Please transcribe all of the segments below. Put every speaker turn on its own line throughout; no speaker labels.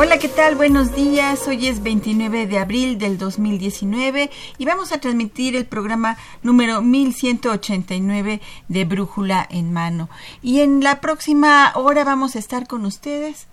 Hola, ¿qué tal? Buenos días. Hoy es 29 de abril del 2019 y vamos a transmitir el programa número 1189 de Brújula en Mano. Y en la próxima hora vamos a estar con ustedes.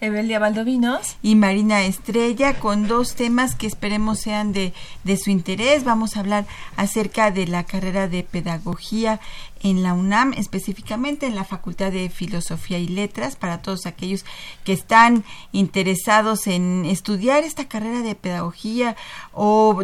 Evelia Valdovinos
y Marina Estrella con dos temas que esperemos sean de, de su interés. Vamos a hablar acerca de la carrera de pedagogía en la UNAM, específicamente en la Facultad de Filosofía y Letras, para todos aquellos que están interesados en estudiar esta carrera de pedagogía o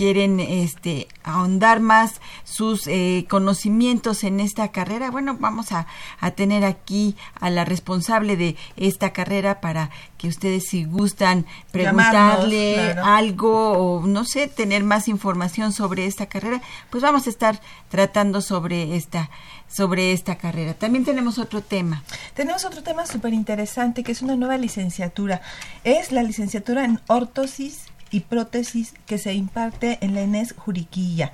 quieren este ahondar más sus eh, conocimientos en esta carrera bueno vamos a, a, tener aquí a la responsable de esta carrera para que ustedes si gustan preguntarle algo o no sé tener más información sobre esta carrera pues vamos a estar tratando sobre esta sobre esta carrera. También tenemos otro tema.
Tenemos otro tema súper interesante que es una nueva licenciatura. Es la licenciatura en ortosis y prótesis que se imparte en la Inés Juriquilla.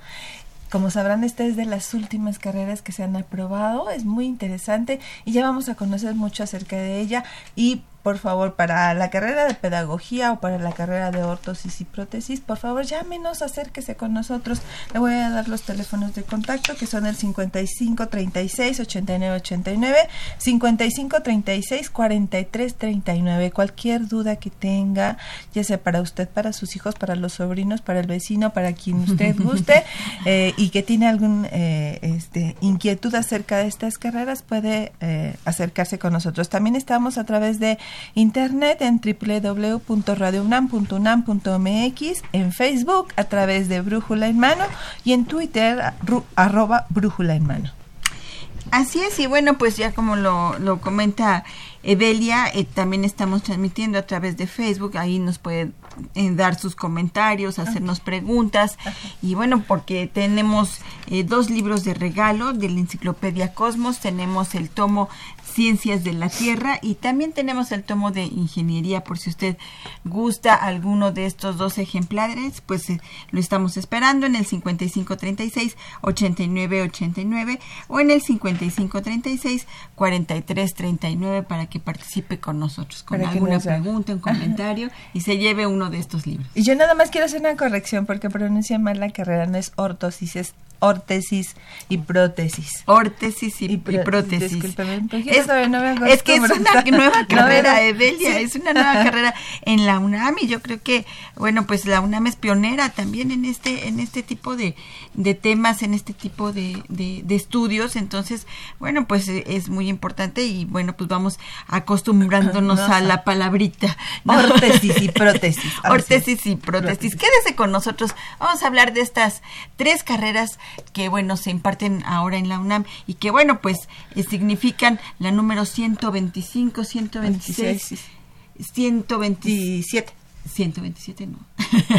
Como sabrán, esta es de las últimas carreras que se han aprobado, es muy interesante y ya vamos a conocer mucho acerca de ella y por favor, para la carrera de pedagogía o para la carrera de ortosis y prótesis, por favor, llámenos, acérquese con nosotros. Le voy a dar los teléfonos de contacto que son el 55 36 89 89, 55 36 43 39. Cualquier duda que tenga, ya sea para usted, para sus hijos, para los sobrinos, para el vecino, para quien usted guste eh, y que tiene algún eh, este, inquietud acerca de estas carreras, puede eh, acercarse con nosotros. También estamos a través de internet en www.radiounam.unam.mx, en Facebook a través de Brújula en Mano y en Twitter arroba Brújula en Mano.
Así es, y bueno, pues ya como lo, lo comenta Evelia, eh, también estamos transmitiendo a través de Facebook, ahí nos puede eh, dar sus comentarios, hacernos preguntas, y bueno, porque tenemos eh, dos libros de regalo de la Enciclopedia Cosmos, tenemos el tomo Ciencias de la Tierra. Y también tenemos el tomo de Ingeniería por si usted gusta alguno de estos dos ejemplares, pues eh, lo estamos esperando en el 5536 8989 o en el 5536 4339 para que participe con nosotros con alguna pregunta, un comentario y se lleve uno de estos libros.
Y yo nada más quiero hacer una corrección porque pronuncia mal la carrera, no es ortosis, es órtesis y prótesis.
Órtesis y, prótesis.
Es,
es, que es una nueva carrera, Evelia, es una nueva carrera en la UNAM y yo creo que, bueno, pues la UNAM es pionera también en este, en este tipo de, de temas, en este tipo de, de, estudios. Entonces, bueno, pues es muy importante y bueno, pues vamos acostumbrándonos a la palabrita.
Órtesis y prótesis.
Órtesis y prótesis. Quédese con nosotros. Vamos a hablar de estas tres carreras que bueno se imparten ahora en la UNAM y que bueno pues eh, significan la número 125, 126, 127. 127 no.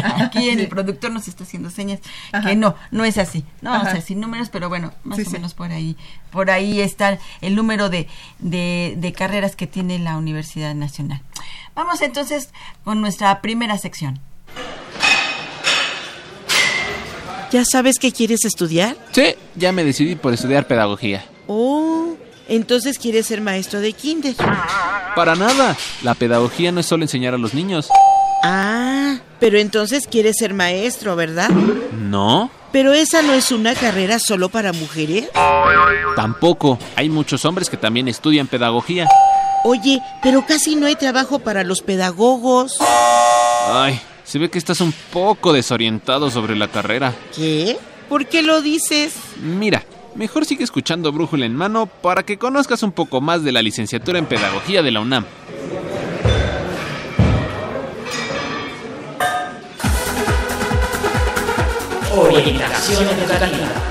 Aquí el productor nos está haciendo señas que no, no es así. No, o sea, sin números, pero bueno, más o menos por ahí. Por ahí está el número de, de, de carreras que tiene la Universidad Nacional. Vamos entonces con nuestra primera sección.
¿Ya sabes qué quieres estudiar?
Sí, ya me decidí por estudiar pedagogía.
Oh, entonces quieres ser maestro de kinder.
Para nada. La pedagogía no es solo enseñar a los niños.
Ah, pero entonces quieres ser maestro, ¿verdad?
No.
Pero esa no es una carrera solo para mujeres.
Tampoco. Hay muchos hombres que también estudian pedagogía.
Oye, pero casi no hay trabajo para los pedagogos.
Ay, se ve que estás un poco desorientado sobre la carrera.
¿Qué? ¿Por qué lo dices?
Mira, mejor sigue escuchando Brújula en mano para que conozcas un poco más de la licenciatura en Pedagogía de la UNAM.
Orientación educativa.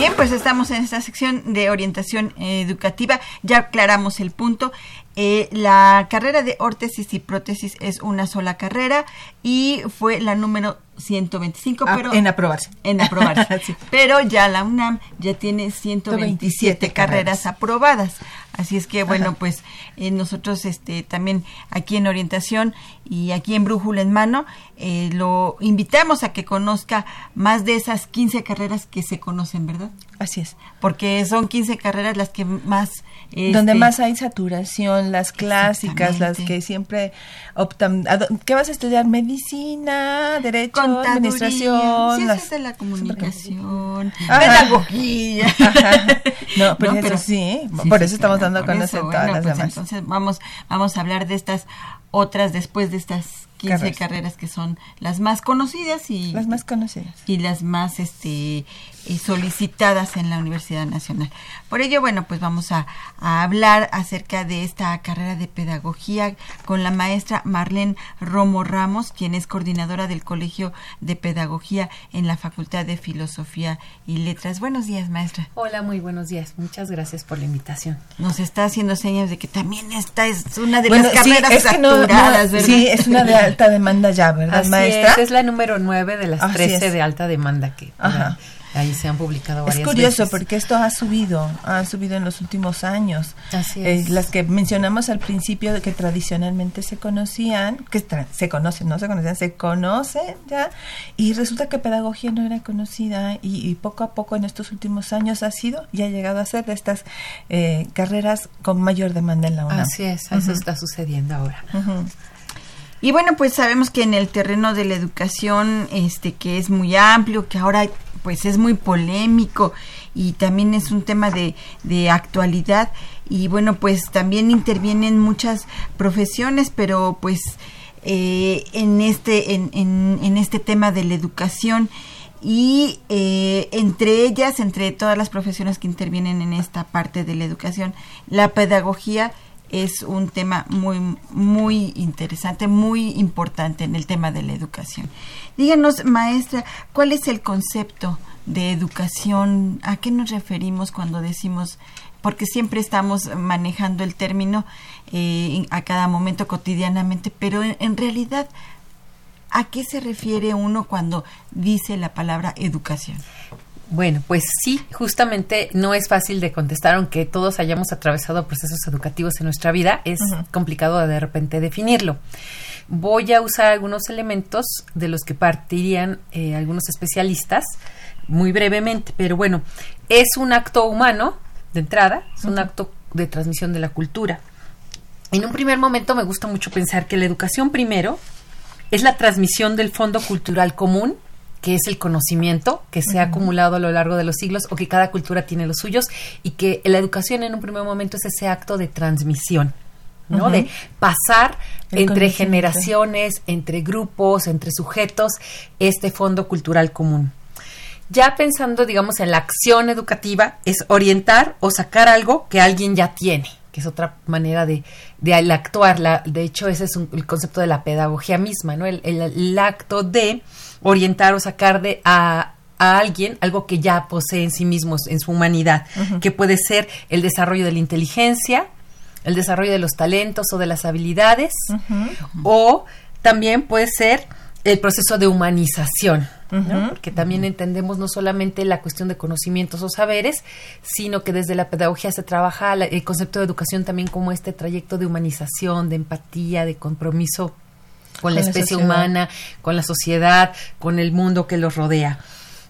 Bien, pues estamos en esta sección de orientación educativa. Ya aclaramos el punto. Eh, la carrera de órtesis y prótesis es una sola carrera y fue la número 125,
Ah,
pero
en aprobarse.
en aprobarse.
Sí.
Pero ya la UNAM ya tiene 127
127
carreras
carreras.
aprobadas. Así es que bueno,
Ajá.
pues eh, nosotros este también aquí en orientación y aquí en Brújula en mano eh, lo invitamos a que conozca más de esas 15 carreras que se conocen, ¿verdad?
Así es.
Porque son 15 carreras las que más
Donde
este,
más hay saturación, las clásicas, las que siempre optan. ¿a dó- ¿Qué vas a estudiar? Medicina, Derecho,
contaduría,
Administración.
ciencias
las-
de la comunicación, pedagogía.
Ajá. No, pero,
No, pero-
sí,
Sí,
por
sí,
eso estamos dando a
por
conocer
eso,
todas
bueno,
las
pues
demás.
Entonces vamos, vamos a hablar de estas otras después de estas 15 carreras,
Carreras.
que son las más conocidas y
Las más conocidas.
y las más este eh, solicitadas en la Universidad Nacional. Por ello, bueno, pues vamos a, a hablar acerca de esta carrera de pedagogía con la maestra Marlene Romo Ramos, quien es coordinadora del Colegio de Pedagogía en la Facultad de Filosofía y Letras. Buenos días, maestra.
Hola, muy buenos días. Muchas gracias por la invitación.
Nos está haciendo señas de que también esta es una de
Bueno,
las
sí,
carreras
es que no- no-
saturadas, ¿verdad?
sí, es una de alta demanda ya, ¿verdad,
Así
maestra?
es, es la número 9 de las
Así
13
es.
de alta demanda que
Ajá.
Ahí se han publicado
Es
varias
curioso
veces.
porque esto ha subido, ha subido en los últimos años.
Así
Eh,
es.
las que mencionamos al principio de que tradicionalmente se conocían, que tra- se conocen, no se conocían, se conocen ya, y resulta que pedagogía no era conocida y, y poco a poco en estos últimos años ha sido y ha llegado a ser de estas eh, carreras con mayor demanda en la UNAM.
Así es, eso está sucediendo ahora.
Y bueno, pues sabemos que en el terreno de la educación, este, que es muy amplio, que ahora pues es muy polémico y también es un tema de, de actualidad. Y bueno, pues también intervienen muchas profesiones, pero pues eh, en este en, en, este tema de la educación y eh, entre ellas, entre todas las profesiones que intervienen en esta parte de la educación, la pedagogía es un tema muy muy interesante, muy importante en el tema de la educación. Díganos, maestra, ¿cuál es el concepto de educación? ¿A qué nos referimos cuando decimos porque siempre estamos manejando el término eh, a cada momento cotidianamente, pero en, en realidad ¿A qué se refiere uno cuando dice la palabra educación?
Bueno, pues sí, justamente no es fácil de contestar, aunque todos hayamos atravesado procesos educativos en nuestra vida, es complicado de repente definirlo. Voy a usar algunos elementos de los que partirían eh, algunos especialistas, muy brevemente, pero bueno, es un acto humano, de entrada, es un acto de transmisión de la cultura. En un primer momento me gusta mucho pensar que la educación primero es la transmisión del fondo cultural común, que es el conocimiento que se ha acumulado a lo largo de los siglos o que cada cultura tiene los suyos y que la educación en un primer momento es ese acto de transmisión. ¿no? De pasar
El
entre generaciones, entre grupos, entre sujetos, este fondo cultural común. Ya pensando, digamos, en la acción educativa, es orientar o sacar algo que alguien ya tiene, que es otra manera de, de al actuar. La- de hecho, ese es un- el concepto de la pedagogía misma, ¿no? El, el- el acto de orientar o sacar de a, a alguien algo que ya posee en sí mismo, en su humanidad, que puede ser el desarrollo de la inteligencia, el desarrollo de los talentos o de las habilidades, o también puede ser el proceso de humanización, ¿no?
Ujú.
porque también entendemos no solamente la cuestión de conocimientos o saberes, sino que desde la pedagogía se trabaja la- el concepto de educación también como este trayecto de humanización, de empatía, de compromiso con, la
Con la
especie humana, con la sociedad, con el mundo que los rodea.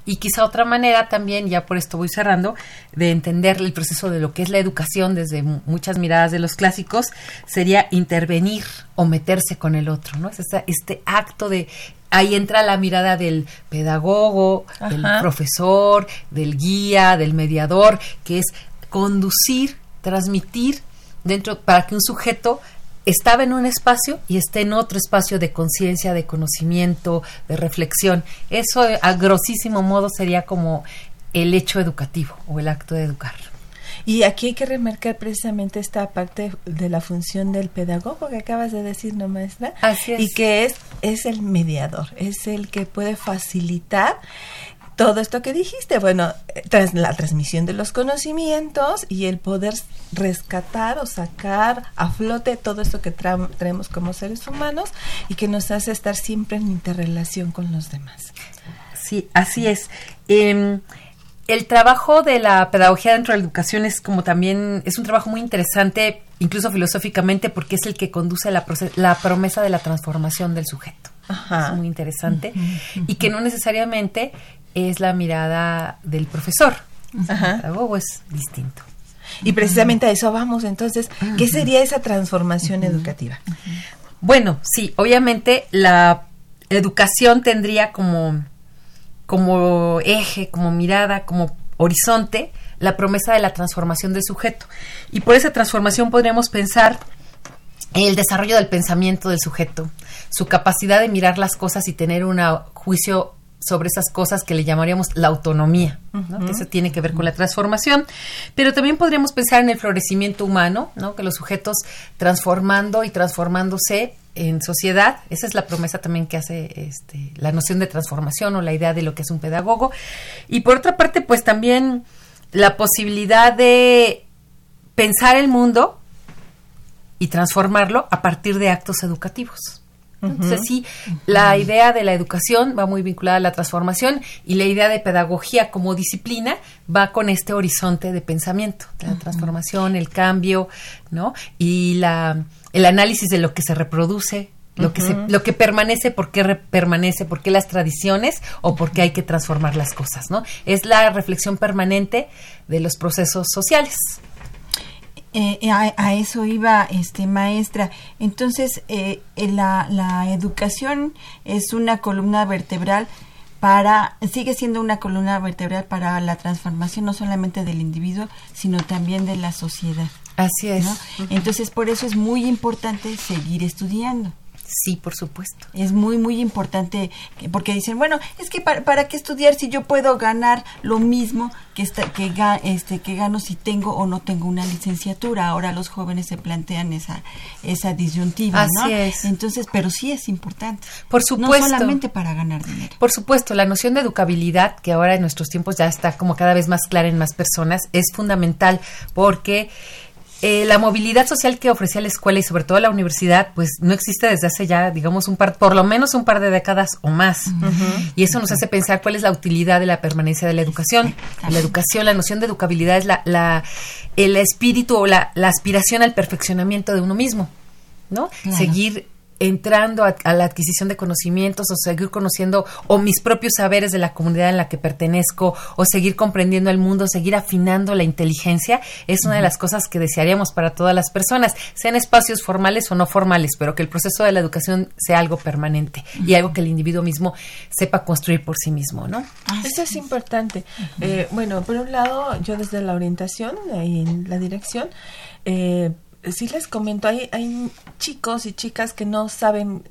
Y quizá otra manera también, ya por esto voy cerrando, de entender el proceso de lo que es la educación desde mu- muchas miradas de los clásicos, sería intervenir o meterse con el otro, ¿no? Es este acto de... Ahí entra la mirada del pedagogo, del profesor, del guía, del mediador, que es conducir, transmitir dentro para que un sujeto estaba en un espacio y está en otro espacio de conciencia, de conocimiento, de reflexión. Eso a grosísimo modo sería como el hecho educativo o el acto de educar.
Y aquí hay que remarcar precisamente esta parte de la función del pedagogo que acabas de decir, ¿no, maestra?
Así es.
Y que es, es el mediador, es el que puede facilitar todo esto que dijiste, bueno, eh, tras la transmisión de los conocimientos y el poder rescatar o sacar a flote todo esto que tra traemos como seres humanos y que nos hace estar siempre en interrelación con los demás.
Sí, así es. Eh, el trabajo de la pedagogía dentro de la educación es como también, es un trabajo muy interesante, incluso filosóficamente, porque es el que conduce a la, la promesa de la transformación del sujeto. Ajá. Es muy interesante. Uh -huh, uh -huh. Y que no necesariamente es la mirada del profesor. Ajá. El pedagogo es distinto.
Y precisamente a eso vamos. Entonces, ¿qué sería esa transformación educativa?
Bueno, sí, obviamente la educación tendría como como eje, como mirada, como horizonte, la promesa de la transformación del sujeto. Y por esa transformación podríamos pensar el desarrollo del pensamiento del sujeto, su capacidad de mirar las cosas y tener un juicio sobre esas cosas que le llamaríamos la autonomía, ¿no? uh -huh. que eso tiene que ver con la transformación, pero también podríamos pensar en el florecimiento humano, ¿no? que los sujetos transformando y transformándose en sociedad, esa es la promesa también que hace este, la noción de transformación o la idea de lo que es un pedagogo, y por otra parte, pues también la posibilidad de pensar el mundo y transformarlo a partir de actos educativos. Entonces sí, la idea de la educación va muy vinculada a la transformación y la idea de pedagogía como disciplina va con este horizonte de pensamiento, la transformación, el cambio, ¿no? Y la, el análisis de lo que se reproduce, lo que se, lo que permanece, por qué permanece, por qué las tradiciones o por qué hay que transformar las cosas, ¿no? Es la reflexión permanente de los procesos sociales.
Eh, a, a, eso iba este maestra. Entonces eh, la, la, educación es una columna vertebral para sigue siendo una columna vertebral para la transformación no solamente del individuo sino también de la sociedad
así es.
¿no? entonces por eso es muy importante seguir estudiando
Sí, por supuesto.
Es muy, muy importante porque dicen, bueno, es que para, para qué estudiar si yo puedo ganar lo mismo que, esta, que, este, que gano si tengo o no tengo una licenciatura. Ahora los jóvenes se plantean esa, esa disyuntiva,
Así
¿no?
es.
Entonces, pero sí es importante.
Por supuesto.
No solamente para ganar dinero.
Por supuesto, la noción de educabilidad, que ahora en nuestros tiempos ya está como cada vez más clara en más personas, es fundamental porque eh, la movilidad social que ofrecía la escuela y sobre todo la universidad, pues no existe desde hace ya, digamos, un par, por lo menos un par de décadas o más. Uh -huh. Y eso nos hace pensar cuál es la utilidad de la permanencia de la educación. La educación, la noción de educabilidad es la, la el espíritu o la, la, aspiración al perfeccionamiento de uno mismo, ¿no? Claro. Seguir entrando a, a, la adquisición de conocimientos o seguir conociendo o mis propios saberes de la comunidad en la que pertenezco o seguir comprendiendo el mundo, seguir afinando la inteligencia, es una uh -huh. de las cosas que desearíamos para todas las personas, sean espacios formales o no formales, pero que el proceso de la educación sea algo permanente uh -huh. y algo que el individuo mismo sepa construir por sí mismo, ¿no?
Eso es importante. Uh -huh. eh, bueno, por un lado, yo desde la orientación y en la dirección, eh, sí les comento, hay, hay chicos y chicas que no saben,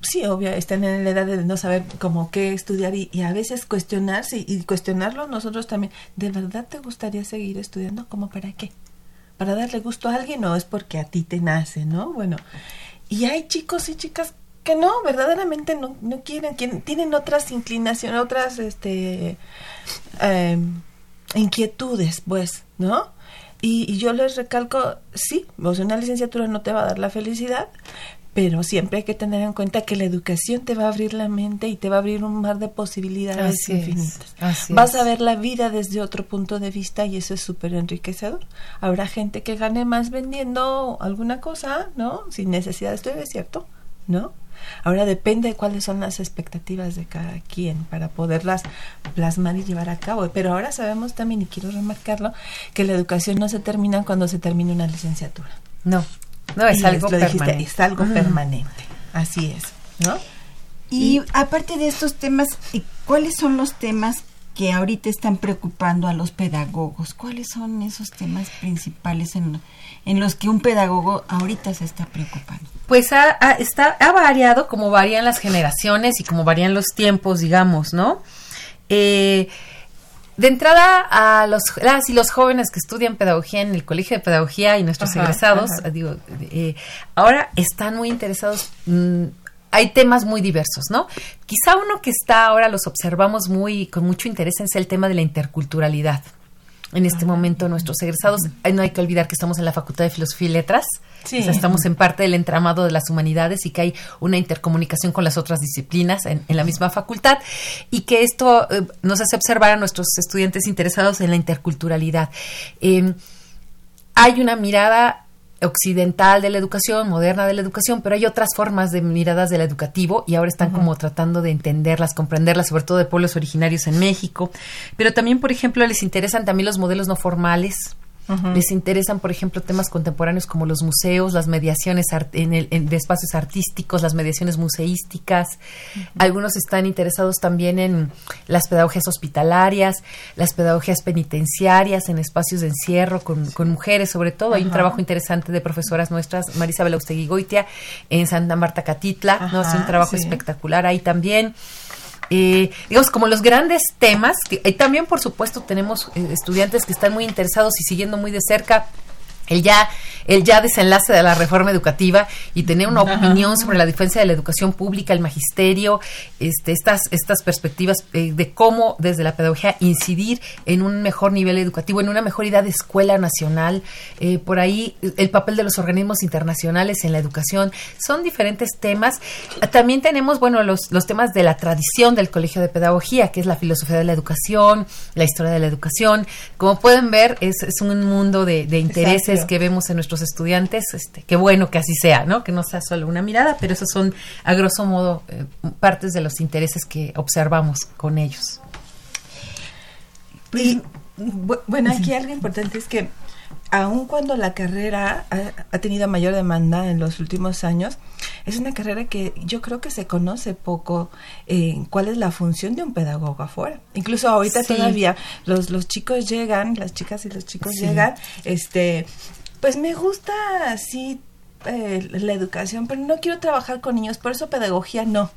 sí, obvio, están en la edad de no saber cómo qué estudiar y, a veces cuestionarse y cuestionarlo nosotros también. ¿De verdad te gustaría seguir estudiando? ¿Cómo para qué? ¿Para darle gusto a alguien o es porque a ti te nace, no? Bueno, y hay chicos y chicas que no, verdaderamente no, no quieren, quieren, tienen otras inclinaciones, otras este, eh, inquietudes, pues, ¿no? Y, y, yo les recalco, sí, sea, una licenciatura no te va a dar la felicidad, pero siempre hay que tener en cuenta que la educación te va a abrir la mente y te va a abrir un mar de posibilidades
así
infinitas.
Es,
Vas
es.
a ver la vida desde otro punto de vista y eso es súper enriquecedor. Habrá gente que gane más vendiendo alguna cosa, ¿no? Sin necesidad de estudiar, es cierto, ¿no? Ahora depende de cuáles son las expectativas de cada quien para poderlas plasmar y llevar a cabo. Pero ahora sabemos también, y quiero remarcarlo, que la educación no se termina cuando se termina una licenciatura.
No, no, es
y
algo
dijiste,
permanente.
es algo permanente. Así es, ¿no?
Y, y aparte de estos temas, ¿cuáles son los temas que ahorita están preocupando a los pedagogos. ¿Cuáles son esos temas principales en, en los que un pedagogo ahorita se está preocupando?
Pues ha, ha- está, ha variado como varían las generaciones y como varían los tiempos, digamos, ¿no? Eh, de entrada a los las y los jóvenes que estudian pedagogía en el Colegio de Pedagogía y nuestros
Ajá,
egresados,
ajá.
digo, eh, ahora están muy interesados. mm, hay temas muy diversos, ¿no? Quizá uno que está ahora los observamos muy con mucho interés es el tema de la interculturalidad. En este momento nuestros egresados, eh, no hay que olvidar que estamos en la Facultad de Filosofía y Letras,
Sí.
o sea, estamos en parte del entramado de las humanidades y que hay una intercomunicación con las otras disciplinas en, en la misma facultad y que esto eh, nos hace observar a nuestros estudiantes interesados en la interculturalidad. Eh, hay una mirada occidental de la educación, moderna de la educación, pero hay otras formas de miradas del educativo y ahora están como tratando de entenderlas, comprenderlas, sobre todo de pueblos originarios en México. Pero también, por ejemplo, les interesan también los modelos no formales. Les interesan, por ejemplo, temas contemporáneos como los museos, las mediaciones en el, en- de espacios artísticos, las mediaciones museísticas. Algunos están interesados también en las pedagogías hospitalarias, las pedagogías penitenciarias, en espacios de encierro con, con mujeres, sobre todo. Hay un trabajo interesante de profesoras nuestras, Marisabel Austegui Goitia, en Santa Marta Catitla, ¿no? Hace un trabajo
sí.
espectacular ahí también. Eh, digamos, como los grandes temas, y también, por supuesto, tenemos eh, estudiantes que están muy interesados y siguiendo muy de cerca el ya, el ya desenlace de la reforma educativa y tener una opinión sobre la defensa de la educación pública, el magisterio, este, estas, estas perspectivas eh, de cómo desde la pedagogía incidir en un mejor nivel educativo, en una mejor idea de escuela nacional, eh, por ahí el papel de los organismos internacionales en la educación, son diferentes temas. También tenemos, bueno, los, los temas de la tradición del Colegio de Pedagogía, que es la filosofía de la educación, la historia de la educación. Como pueden ver, es, es un mundo de, de intereses
Exacto.
que vemos en nuestros estudiantes. Este, qué bueno que así sea, ¿no? Que no sea solo una mirada, pero esos son, a grosso modo, eh, partes de los intereses que observamos con ellos.
Y, bu- bueno, aquí algo importante es que aun cuando la carrera ha, ha tenido mayor demanda en los últimos años, es una carrera que yo creo que se conoce poco eh, cuál es la función de un pedagogo afuera. Incluso ahorita
Sí.
todavía los, los chicos llegan, las chicas y los chicos
Sí.
llegan, este, pues me gusta así eh, la educación, pero no quiero trabajar con niños, por eso pedagogía no.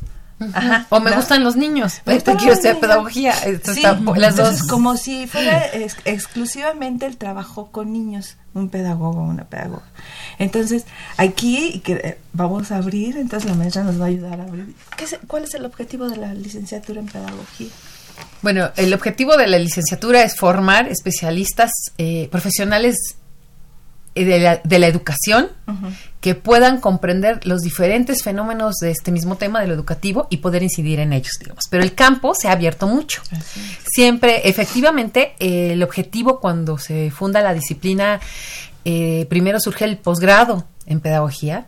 Ajá,
o me
¿no?
gustan los niños.
Me
Este, quiero
niños.
pedagogía. Esto
Sí,
está- las dos.
entonces, como si fuera ex- exclusivamente el trabajo con niños, un pedagogo, una pedagoga. Entonces, aquí que, eh, vamos a abrir, entonces la maestra nos va a ayudar a abrir. ¿Qué es- ¿Cuál es el objetivo de la licenciatura en pedagogía?
Bueno, el objetivo de la licenciatura es formar especialistas eh, profesionales de la, de la educación que puedan comprender los diferentes fenómenos de este mismo tema de lo educativo y poder incidir en ellos, digamos. Pero el campo se ha abierto mucho. Siempre, efectivamente, eh, el objetivo cuando se funda la disciplina, eh, primero surge el posgrado en pedagogía.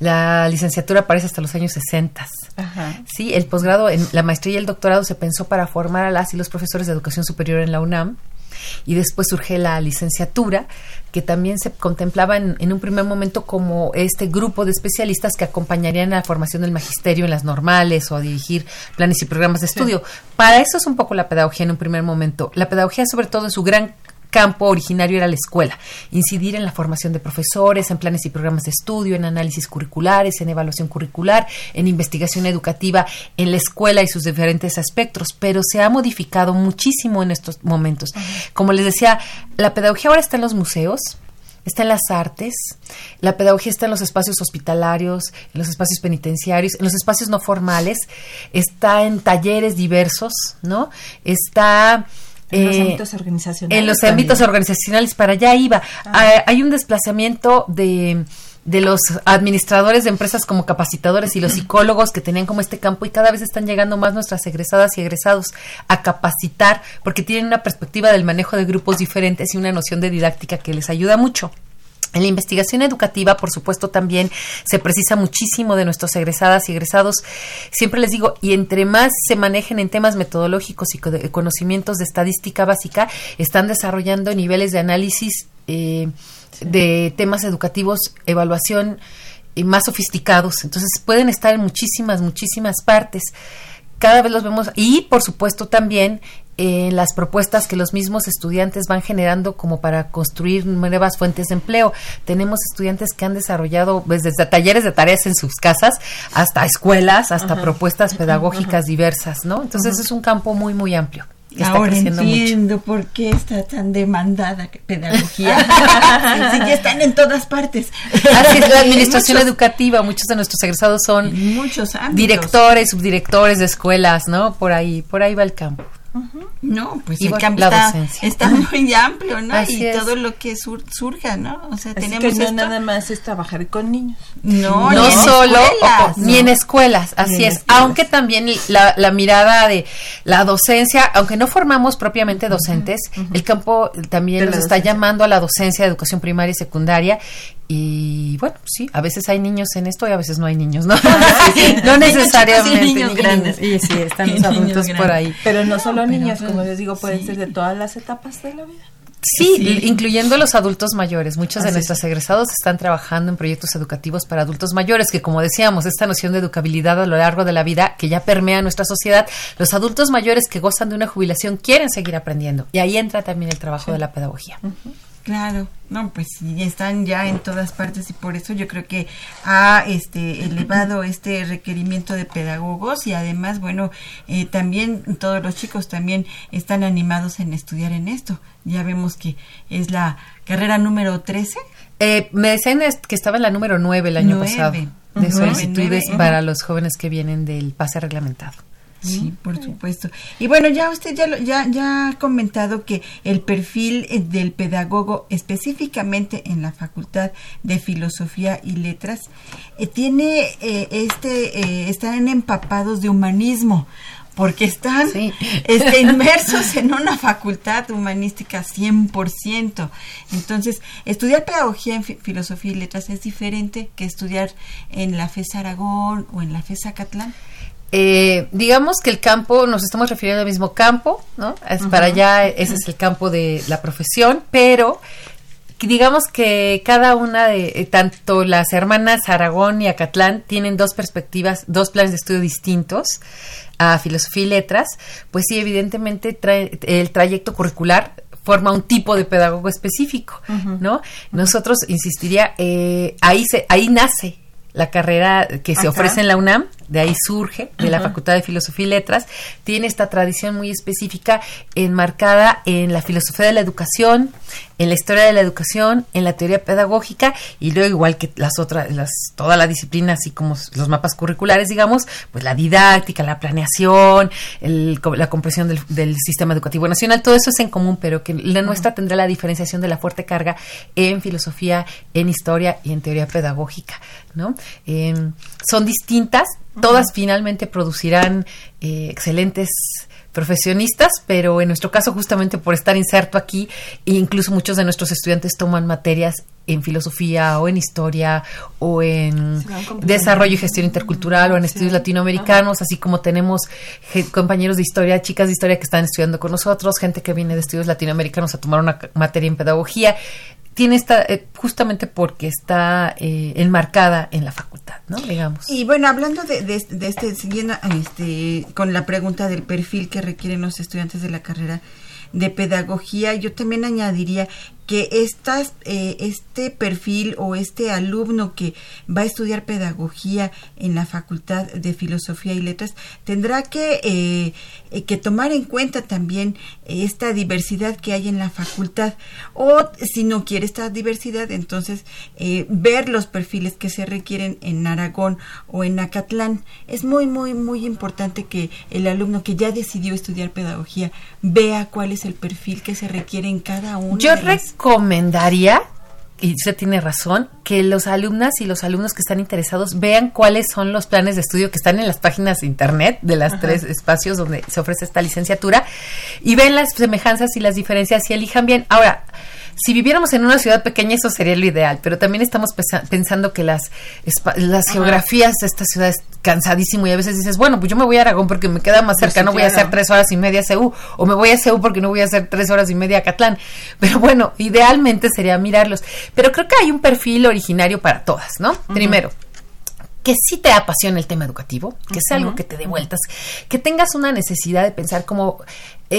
La licenciatura aparece hasta los años 60.
Ajá.
Sí, el posgrado, en la maestría y el doctorado se pensó para formar a las y los profesores de educación superior en la UNAM. Y después surge la licenciatura, que también se contemplaba en, en un primer momento como este grupo de especialistas que acompañarían a la formación del magisterio en las normales o a dirigir planes y programas de estudio. Para eso es un poco la pedagogía en un primer momento. La pedagogía, sobre todo en su gran campo originario era la escuela, incidir en la formación de profesores, en planes y programas de estudio, en análisis curriculares, en evaluación curricular, en investigación educativa en la escuela y sus diferentes aspectos, pero se ha modificado muchísimo en estos momentos. Como les decía, la pedagogía ahora está en los museos, está en las artes, la pedagogía está en los espacios hospitalarios, en los espacios penitenciarios, en los espacios no formales, está en talleres diversos, ¿no? Está
En los
eh,
ámbitos organizacionales.
en los
también.
ámbitos organizacionales, para allá iba. Ah, Hay un desplazamiento de, de los administradores de empresas como capacitadores y los psicólogos que tenían como este campo y cada vez están llegando más nuestras egresadas y egresados a capacitar porque tienen una perspectiva del manejo de grupos diferentes y una noción de didáctica que les ayuda mucho. En la investigación educativa, por supuesto, también se precisa muchísimo de nuestros egresadas y egresados. Siempre les digo, y entre más se manejen en temas metodológicos y conocimientos de estadística básica, están desarrollando niveles de análisis eh, de temas educativos, evaluación eh, más sofisticados. Entonces, pueden estar en muchísimas, muchísimas partes cada vez los vemos y por supuesto también en las propuestas que los mismos estudiantes van generando como para construir nuevas fuentes de empleo. Tenemos estudiantes que han desarrollado pues, desde talleres de tareas en sus casas hasta escuelas, hasta propuestas pedagógicas diversas, ¿no? Entonces es un campo muy, muy amplio. Está
Ahora entiendo por qué está tan demandada pedagogía. sí, ya están en todas partes.
Así es, la administración
Muchos-
educativa, muchos de nuestros egresados son
muchos ámbitos.
directores, subdirectores de escuelas, ¿no? Por ahí, por ahí va el campo.
No, pues
Y
el
la
está, está muy amplio, ¿no?
Así
y
es.
todo lo que sur- surja, ¿no? O sea,
Así
tenemos
que no
esto.
nada más es trabajar con niños.
No,
no
ni
solo
escuelas,
ni en escuelas, así
en
es.
escuelas.
Aunque también la, la mirada de la docencia, aunque no formamos propiamente docentes, el campo también
De
nos está
docencia.
llamando a la docencia de educación primaria y secundaria. Y bueno, sí, a veces hay niños en esto y a veces no hay niños, ¿no? no necesariamente.
niños
ni
grandes.
Y sí, están los
niños
adultos por ahí.
Pero no solo
pero,
niños,
pues,
como les digo, pueden
sí.
ser de todas las etapas de la vida.
Sí,
Sí.
incluyendo los adultos mayores. Muchos de nuestros egresados están trabajando en proyectos educativos para adultos mayores, que como decíamos, esta noción de educabilidad a lo largo de la vida que ya permea nuestra sociedad, los adultos mayores que gozan de una jubilación quieren seguir aprendiendo. Y ahí entra también el trabajo de la pedagogía.
Claro, no, pues están ya en todas partes y por eso yo creo que ha este elevado este requerimiento de pedagogos y además, bueno, eh, también todos los chicos también están animados en estudiar en esto. Ya vemos que es la carrera número 13.
Eh, me decían que estaba en la número 9 el año
Nueve.
pasado de solicitudes para los jóvenes que vienen del pase reglamentado.
Sí, por supuesto. Y bueno, ya usted ya, lo- ya, ya ha comentado que el perfil eh, del pedagogo, específicamente en la Facultad de Filosofía y Letras, eh, tiene eh, este, eh, están empapados de humanismo porque están
Sí.
este, inmersos en una facultad humanística 100%. Entonces, estudiar pedagogía en fi- filosofía y letras es diferente que estudiar en la FES Aragón o en la FES Acatlán.
Eh, digamos que el campo, nos estamos refiriendo al mismo campo, ¿no? Es para allá, ese es el campo de la profesión, pero digamos que cada una de, eh, tanto las hermanas Aragón y Acatlán tienen dos perspectivas, dos planes de estudio distintos a filosofía y letras, pues sí, evidentemente trae- el trayecto curricular forma un tipo de pedagogo específico, ¿no? Nosotros, insistiría, eh, ahí, se, ahí nace la carrera que se ofrece en la UNAM, de ahí surge, de la Facultad de Filosofía y Letras, tiene esta tradición muy específica enmarcada en la filosofía de la educación, en la historia de la educación, en la teoría pedagógica y luego igual que las otras, las, toda la disciplina, así como los mapas curriculares, digamos, pues la didáctica, la planeación, el- la comprensión del, del sistema educativo nacional, todo eso es en común, pero que la nuestra tendrá la diferenciación de la fuerte carga en filosofía, en historia y en teoría pedagógica, ¿no? Em, son distintas, todas finalmente producirán eh, excelentes profesionistas, pero en nuestro caso justamente por estar inserto aquí, e incluso muchos de nuestros estudiantes toman materias en filosofía o en historia o en desarrollo y gestión intercultural o en
Sí.
estudios latinoamericanos, así como tenemos compañeros de historia, chicas de historia que están estudiando con nosotros, gente que viene de estudios latinoamericanos a tomar una materia en pedagogía. Tiene esta, eh, justamente porque está eh, enmarcada en la facultad, ¿no? Digamos.
Y bueno, hablando de, de, de este, siguiendo este, con la pregunta del perfil que requieren los estudiantes de la carrera de pedagogía, yo también añadiría que estas, eh, este perfil o este alumno que va a estudiar pedagogía en la Facultad de Filosofía y Letras tendrá que, eh, eh, que tomar en cuenta también esta diversidad que hay en la facultad. O si no quiere esta diversidad entonces eh, ver los perfiles que se requieren en Aragón o en Acatlán. Es muy muy muy importante que el alumno que ya decidió estudiar pedagogía vea cuál es el perfil que se requiere en cada uno
Yo
de las-
recomendaría, y usted tiene razón, que los alumnas y los alumnos que están interesados vean cuáles son los planes de estudio que están en las páginas de internet de las tres espacios donde se ofrece esta licenciatura y ven las semejanzas y las diferencias y elijan bien. Ahora, si viviéramos en una ciudad pequeña eso sería lo ideal, pero también estamos pensando que las, las geografías de esta ciudad es cansadísimo y a veces dices, bueno, pues yo me voy a Aragón porque me queda más cerca,
sí,
no voy a hacer tres horas y media a CEU, o me voy a CEU porque no voy a hacer tres horas y media a Catlán. Pero bueno, idealmente sería mirarlos. Pero creo que hay un perfil originario para todas, ¿no? Primero, que sí te apasiona el tema educativo, que es algo que te dé vueltas, que tengas una necesidad de pensar como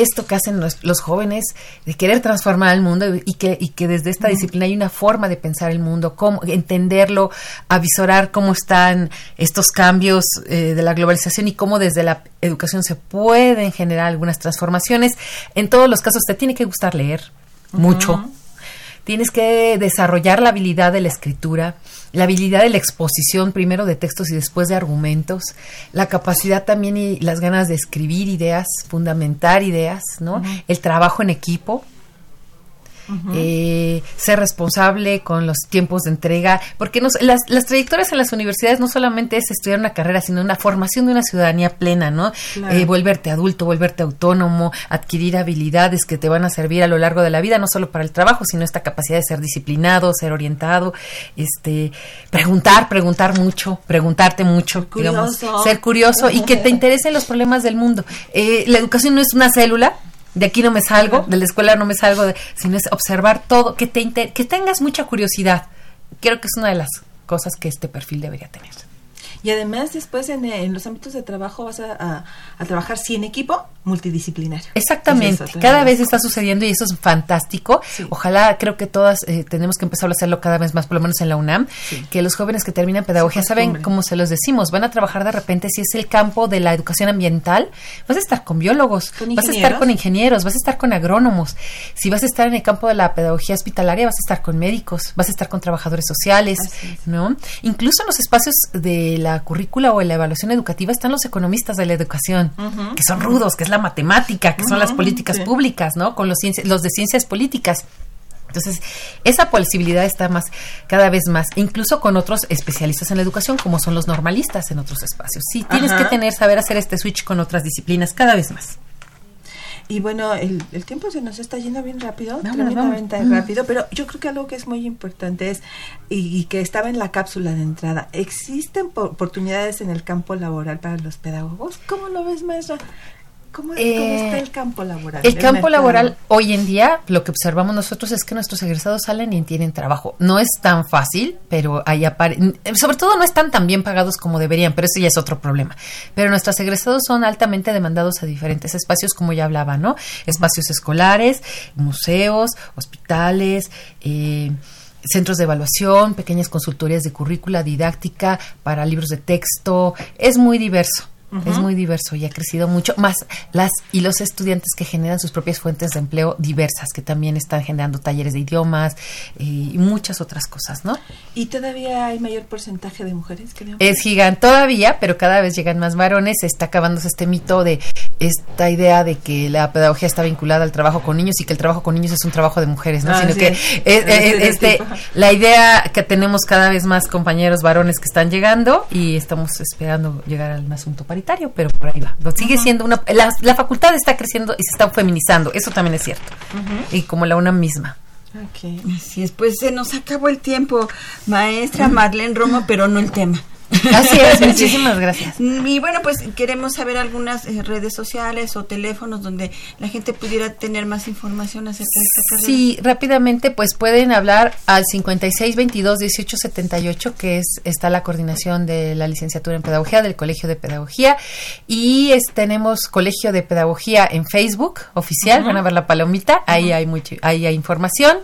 esto que hacen los, los jóvenes, de querer transformar el mundo y que, y que desde esta disciplina hay una forma de pensar el mundo, cómo entenderlo, avisorar cómo están estos cambios eh, de la globalización y cómo desde la educación se pueden generar algunas transformaciones. En todos los casos te tiene que gustar leer mucho. Tienes que desarrollar la habilidad de la escritura, la habilidad de la exposición primero de textos y después de argumentos, la capacidad también y las ganas de escribir ideas, fundamentar ideas, ¿no? El trabajo en equipo, eh, ser responsable con los tiempos de entrega, porque nos, las, las, trayectorias en las universidades no solamente es estudiar una carrera, sino una formación de una ciudadanía plena, ¿no? Eh, volverte adulto, volverte autónomo, adquirir habilidades que te van a servir a lo largo de la vida, no solo para el trabajo, sino esta capacidad de ser disciplinado, ser orientado, este, preguntar, preguntar mucho, preguntarte mucho, digamos, ser curioso y que te interesen los problemas del mundo. Eh, la educación no es una célula, de aquí no me salgo, de la escuela no me salgo, de, sino es observar todo, que, te que tengas mucha curiosidad. Creo que es una de las cosas que este perfil debería tener.
Y además después en, en los ámbitos de trabajo vas a, a, trabajar sí en equipo, multidisciplinario.
Exactamente, cada vez está sucediendo y eso es fantástico. Ojalá, creo que todas eh, tenemos que empezar a hacerlo cada vez más, por lo menos en la UNAM, que los jóvenes que terminan pedagogía saben cómo se los decimos, van a trabajar de repente si es el campo de la educación ambiental, vas a estar con biólogos, vas a estar con ingenieros, vas a estar con agrónomos, si vas a estar en el campo de la pedagogía hospitalaria, vas a estar con médicos, vas a estar con trabajadores sociales, ¿no? Incluso en los espacios de la currícula o en la evaluación educativa están los economistas de la educación, que son rudos, que es la matemática, que son las políticas públicas, ¿no? Con los, los de ciencias políticas. Entonces, esa posibilidad está más, cada vez más, incluso con otros especialistas en la educación, como son los normalistas en otros espacios. Sí, tienes que tener, saber hacer este switch con otras disciplinas cada vez más.
Y bueno, el, el, tiempo se nos está yendo bien rápido, tremendamente rápido, pero yo creo que algo que es muy importante es, y, que estaba en la cápsula de entrada, ¿existen oportunidades en el campo laboral para los pedagogos? ¿Cómo lo ves, maestra? ¿Cómo, eh, está el campo laboral?
El campo laboral hoy en día, lo que observamos nosotros es que nuestros egresados salen y tienen trabajo. No es tan fácil, pero ahí sobre todo no están tan bien pagados como deberían, pero eso ya es otro problema. Pero nuestros egresados son altamente demandados a diferentes espacios, como ya hablaba, ¿no? Espacios escolares, museos, hospitales, eh, centros de evaluación, pequeñas consultorías de currícula didáctica para libros de texto. Es muy diverso. Es muy diverso y ha crecido mucho más las y los estudiantes que generan sus propias fuentes de empleo diversas, que también están generando talleres de idiomas eh, y muchas otras cosas, ¿no?
¿Y todavía hay mayor porcentaje de mujeres? Que
es gigante todavía, pero cada vez llegan más varones. Se está acabándose este mito de esta idea de que la pedagogía está vinculada al trabajo con niños y que el trabajo con niños es un trabajo de mujeres, ¿no? Ah, Sino que este, la idea que tenemos cada vez más compañeros varones que están llegando y estamos esperando llegar al asunto paritario pero por ahí va. Sigue siendo una. La, facultad está creciendo y se está feminizando, eso también es cierto. Y como la una misma.
Okay. Así es, pues se nos acabó el tiempo, maestra Marlene Romo, pero no el tema.
Así es, muchísimas gracias.
Y bueno, pues queremos saber algunas eh, redes sociales o teléfonos donde la gente pudiera tener más información acerca de esta carrera.
Sí, rápidamente, pues pueden hablar al 56 22 18 78, que es está la coordinación de la licenciatura en pedagogía del Colegio de Pedagogía. Y es, tenemos Colegio de Pedagogía en Facebook oficial, van a ver la palomita, ahí hay mucho, ahí hay información.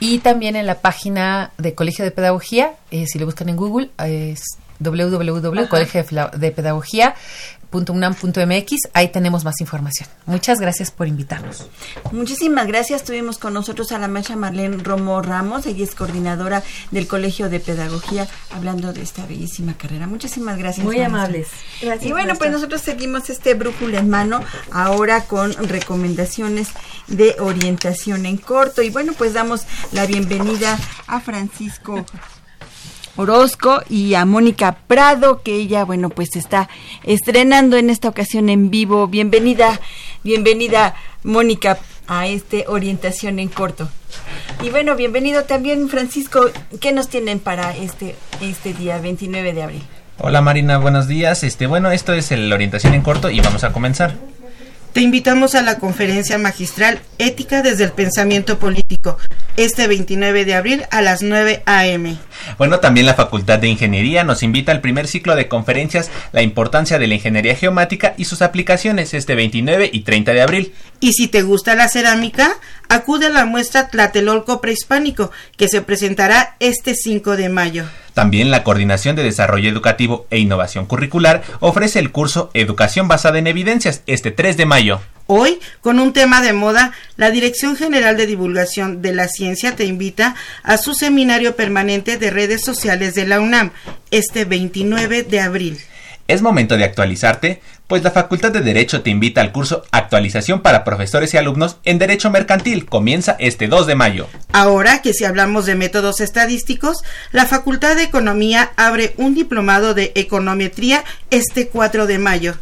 Y también en la página de Colegio de Pedagogía, eh, si lo buscan en Google, es www.colegiodepedagogía.unam.mx. Ahí tenemos más información. Muchas gracias por invitarnos.
Muchísimas gracias. Tuvimos con nosotros a la maestra Marlene Romo Ramos. Ella es coordinadora del Colegio de Pedagogía, hablando de esta bellísima carrera. Muchísimas gracias.
Muy amables.
y bueno, pues nosotros seguimos este brújula en mano ahora con recomendaciones de orientación en corto. Y bueno, pues damos la bienvenida a Francisco Orozco y a Mónica Prado, que ella, bueno, pues está estrenando en esta ocasión en vivo. Bienvenida, bienvenida Mónica a este orientación en corto. Y bueno, bienvenido también Francisco, ¿qué nos tienen para este este día 29 de abril?
Hola Marina, buenos días. Este, bueno, esto es el orientación en corto y vamos a comenzar.
Te invitamos a la conferencia magistral Ética desde el Pensamiento Político, este 29 de abril a las 9 a.m.
Bueno, también la Facultad de Ingeniería nos invita al primer ciclo de conferencias La importancia de la ingeniería geomática y sus aplicaciones este 29 y 30 de abril.
Y si te gusta la cerámica, acude a la muestra Tlatelolco Prehispánico, que se presentará este 5 de mayo.
También la Coordinación de Desarrollo Educativo e Innovación Curricular ofrece el curso Educación basada en evidencias este 3 de mayo.
Hoy, con un tema de moda, la Dirección General de Divulgación de la Ciencia te invita a su seminario permanente de redes sociales de la UNAM, este 29 de abril.
Es momento de actualizarte, pues la Facultad de Derecho te invita al curso Actualización para profesores y alumnos en Derecho Mercantil. Comienza este 2 de mayo.
Ahora que si hablamos de métodos estadísticos, la Facultad de Economía abre un diplomado de econometría este 4 de mayo.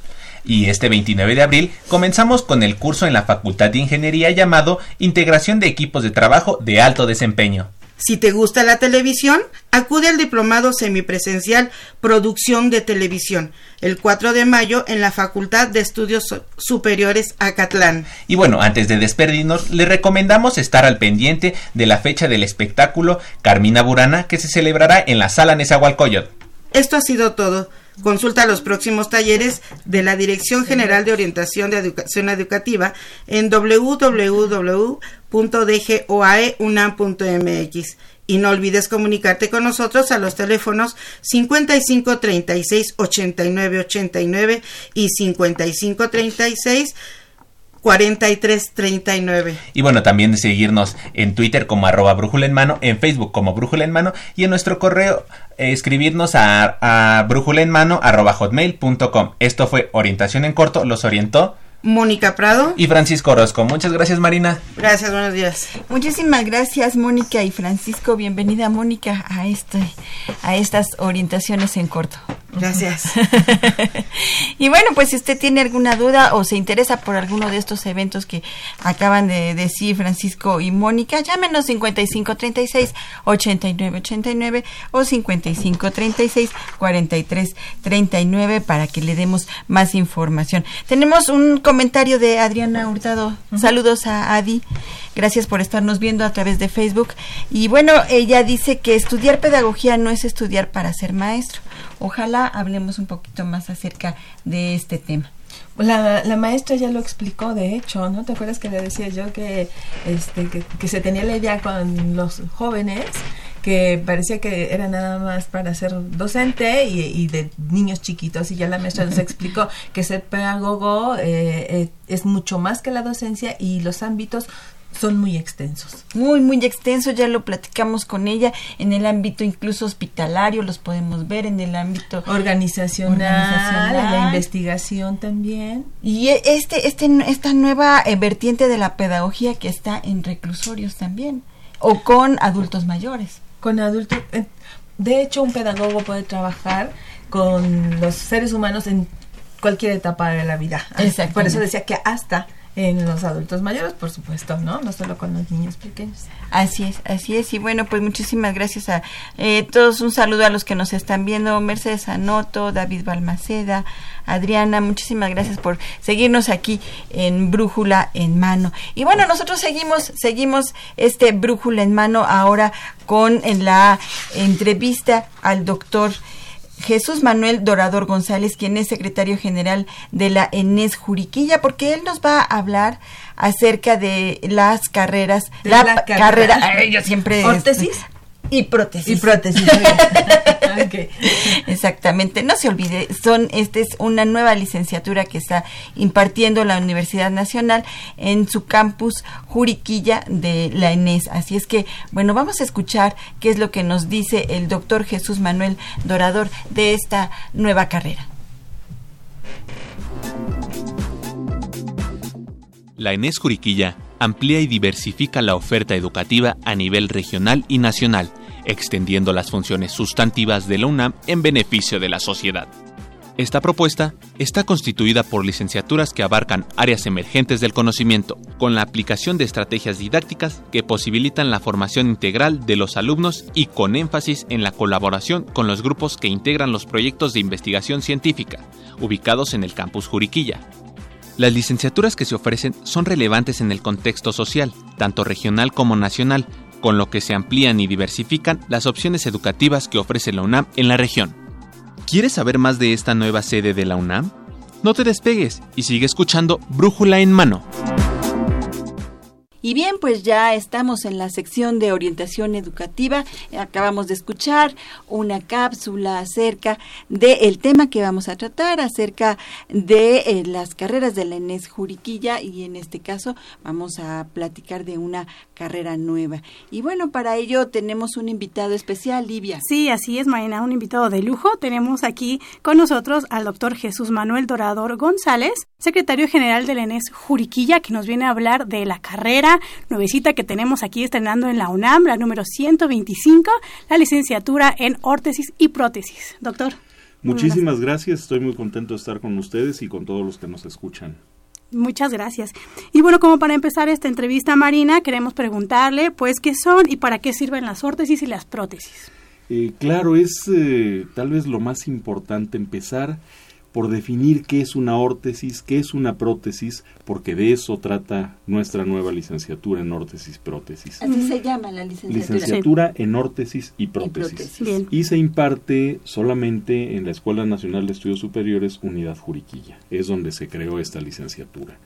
Y este 29 de abril comenzamos con el curso en la Facultad de Ingeniería llamado Integración de Equipos de Trabajo de Alto Desempeño.
Si te gusta la televisión, acude al diplomado semipresencial Producción de Televisión, el 4 de mayo en la Facultad de Estudios Superiores Acatlán.
Y bueno, antes de despedirnos, le recomendamos estar al pendiente de la fecha del espectáculo Carmina Burana que se celebrará en la Sala Nezahualcóyotl.
Esto ha sido todo. Consulta los próximos talleres de la Dirección General de Orientación de Educación Educativa en www.dgoaeunam.mx. Y no olvides comunicarte con nosotros a los teléfonos 55 36 89 89 y 55 36 4339.
Y bueno, también seguirnos en Twitter como arroba brújula en mano, en Facebook como brújula en mano y en nuestro correo eh, escribirnos a, a brújula en mano arroba. Esto fue Orientación en Corto, los orientó
Mónica Prado
y Francisco Orozco. Muchas gracias, Marina.
Gracias, buenos días.
Muchísimas gracias, Mónica y Francisco. Bienvenida, Mónica, a este, a estas orientaciones en corto.
Gracias.
y bueno, pues si usted tiene alguna duda o se interesa por alguno de estos eventos que acaban de decir Francisco y Mónica, llámenos 5536 8989 o 5536 4339 para que le demos más información. Tenemos un comentario de Adriana Hurtado. Saludos a Adi. Gracias por estarnos viendo a través de Facebook. Y bueno, ella dice que estudiar pedagogía no es estudiar para ser maestro. Ojalá hablemos un poquito más acerca de este tema.
La, la, maestra ya lo explicó, de hecho, ¿no? ¿Te acuerdas que le decía yo que, este, que, que se tenía la idea con los jóvenes que parecía que era nada más para ser docente y, y de niños chiquitos y ya la maestra nos explicó que ser pedagogo eh, eh, es mucho más que la docencia y los ámbitos son muy extensos.
Muy, muy extensos, ya lo platicamos con ella, en el ámbito incluso hospitalario los podemos ver, en el ámbito
organizacional, organizacional. la investigación también.
Y este, este, esta nueva eh, vertiente de la pedagogía que está en reclusorios también, o con adultos mayores.
Con adultos, eh, de hecho un pedagogo puede trabajar con los seres humanos en cualquier etapa de la vida. Por eso decía que hasta en los adultos mayores, por supuesto, ¿no? No solo con los niños pequeños.
Así es, así es. Y bueno, pues muchísimas gracias a eh, todos. Un saludo a los que nos están viendo. Mercedes Anoto, David Balmaceda, Adriana, muchísimas gracias por seguirnos aquí en Brújula en Mano. Y bueno, nosotros seguimos, seguimos este Brújula en Mano ahora con la entrevista al doctor Jesús Manuel Dorador González, quien es secretario general de la ENES Juriquilla, porque él nos va a hablar acerca de las carreras,
de la, la, carrera,
carrera yo siempre
¿Órtesis?
Y prótesis.
Y prótesis.
okay. Exactamente. No se olvide, son esta es una nueva licenciatura que está impartiendo la Universidad Nacional en su campus Juriquilla de la ENES. Así es que, bueno, vamos a escuchar qué es lo que nos dice el doctor Jesús Manuel Dorador de esta nueva carrera.
La ENES Juriquilla amplía y diversifica la oferta educativa a nivel regional y nacional extendiendo las funciones sustantivas de la UNAM en beneficio de la sociedad. Esta propuesta está constituida por licenciaturas que abarcan áreas emergentes del conocimiento, con la aplicación de estrategias didácticas que posibilitan la formación integral de los alumnos y con énfasis en la colaboración con los grupos que integran los proyectos de investigación científica, ubicados en el campus Juriquilla. Las licenciaturas que se ofrecen son relevantes en el contexto social, tanto regional como nacional, con lo que se amplían y diversifican las opciones educativas que ofrece la UNAM en la región. ¿Quieres saber más de esta nueva sede de la UNAM? No te despegues y sigue escuchando Brújula en mano.
Y bien, pues ya estamos en la sección de orientación educativa. Acabamos de escuchar una cápsula acerca del tema que vamos a tratar, acerca de eh, las carreras de la ENES Juriquilla y en este caso vamos a platicar de una carrera nueva. Y bueno, para ello tenemos un invitado especial, Livia.
Sí, así es, Marina, un invitado de lujo. Tenemos aquí con nosotros al doctor Jesús Manuel Dorador González, secretario general de la ENES Juriquilla, que nos viene a hablar de la carrera nuevecita que tenemos aquí estrenando en la UNAM, la número 125, la licenciatura en órtesis y prótesis. Doctor.
Muchísimas gracias, estoy muy contento de estar con ustedes y con todos los que nos escuchan.
Muchas gracias. Y bueno, como para empezar esta entrevista, Marina, queremos preguntarle, pues, ¿qué son y para qué sirven las órtesis y las prótesis?
Eh, claro, es eh, tal vez lo más importante empezar por definir qué es una órtesis, qué es una prótesis, porque de eso trata nuestra nueva licenciatura en órtesis prótesis.
Así se llama la licenciatura.
Licenciatura en órtesis y prótesis. Y, se imparte solamente en la Escuela Nacional de Estudios Superiores Unidad Juriquilla. Es donde se creó esta licenciatura.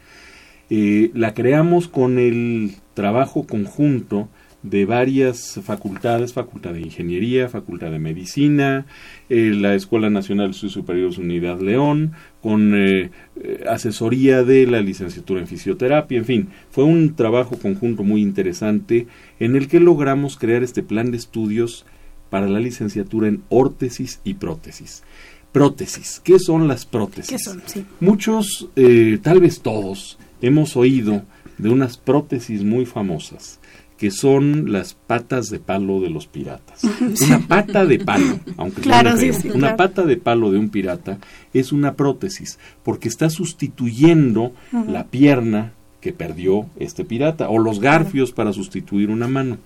Eh, la creamos con el trabajo conjunto de varias facultades, Facultad de Ingeniería, Facultad de Medicina, eh, la Escuela Nacional de Estudios Superiores Unidad León, con eh, eh, asesoría de la licenciatura en fisioterapia, en fin, fue un trabajo conjunto muy interesante en el que logramos crear este plan de estudios para la licenciatura en órtesis y prótesis. Prótesis, ¿qué son las prótesis?
¿Qué son? Sí.
Muchos, tal vez todos, hemos oído de unas prótesis muy famosas que son las patas de palo de los piratas. Una pata de palo, aunque
claro,
sí, una pata de palo de un pirata es una prótesis, porque está sustituyendo la pierna que perdió este pirata, o los garfios para sustituir una mano.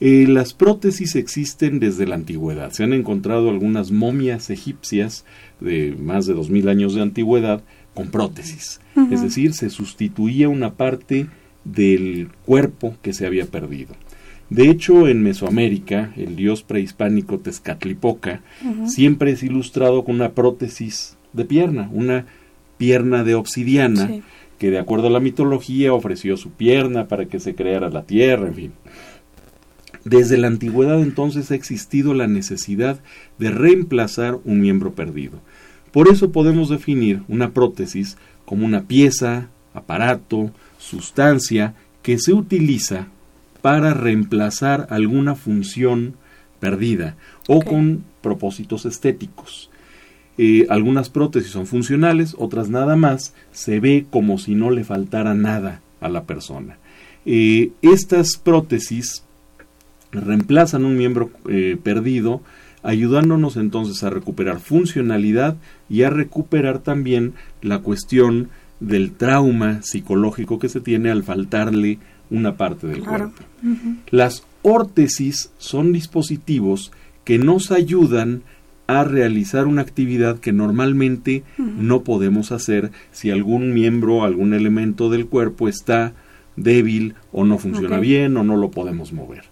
Eh, las prótesis existen desde la antigüedad. Se han encontrado algunas momias egipcias de más de dos mil años de antigüedad con prótesis. Es decir, se sustituía una parte del cuerpo que se había perdido. De hecho, en Mesoamérica, el dios prehispánico Tezcatlipoca siempre es ilustrado con una prótesis de pierna, una pierna de obsidiana, que de acuerdo a la mitología ofreció su pierna para que se creara la tierra, en fin. Desde la antigüedad entonces ha existido la necesidad de reemplazar un miembro perdido. Por eso podemos definir una prótesis como una pieza, aparato, sustancia que se utiliza para reemplazar alguna función perdida o con propósitos estéticos. Eh, algunas prótesis son funcionales, otras nada más, se ve como si no le faltara nada a la persona. Eh, estas prótesis reemplazan un miembro eh, perdido, ayudándonos entonces a recuperar funcionalidad y a recuperar también la cuestión del trauma psicológico que se tiene al faltarle una parte del cuerpo. Las órtesis son dispositivos que nos ayudan a realizar una actividad que normalmente no podemos hacer si algún miembro, algún elemento del cuerpo está débil o no funciona bien o no lo podemos mover.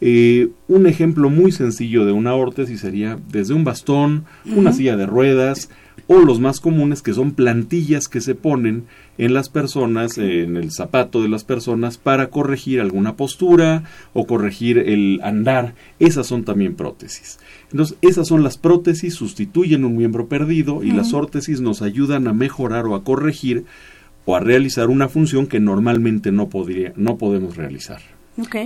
Eh, un ejemplo muy sencillo de una órtesis sería desde un bastón, una silla de ruedas, o los más comunes que son plantillas que se ponen en las personas, en el zapato de las personas para corregir alguna postura o corregir el andar. Esas son también prótesis. Entonces, esas son las prótesis, sustituyen un miembro perdido y las órtesis nos ayudan a mejorar o a corregir o a realizar una función que normalmente no, podría, no podemos realizar.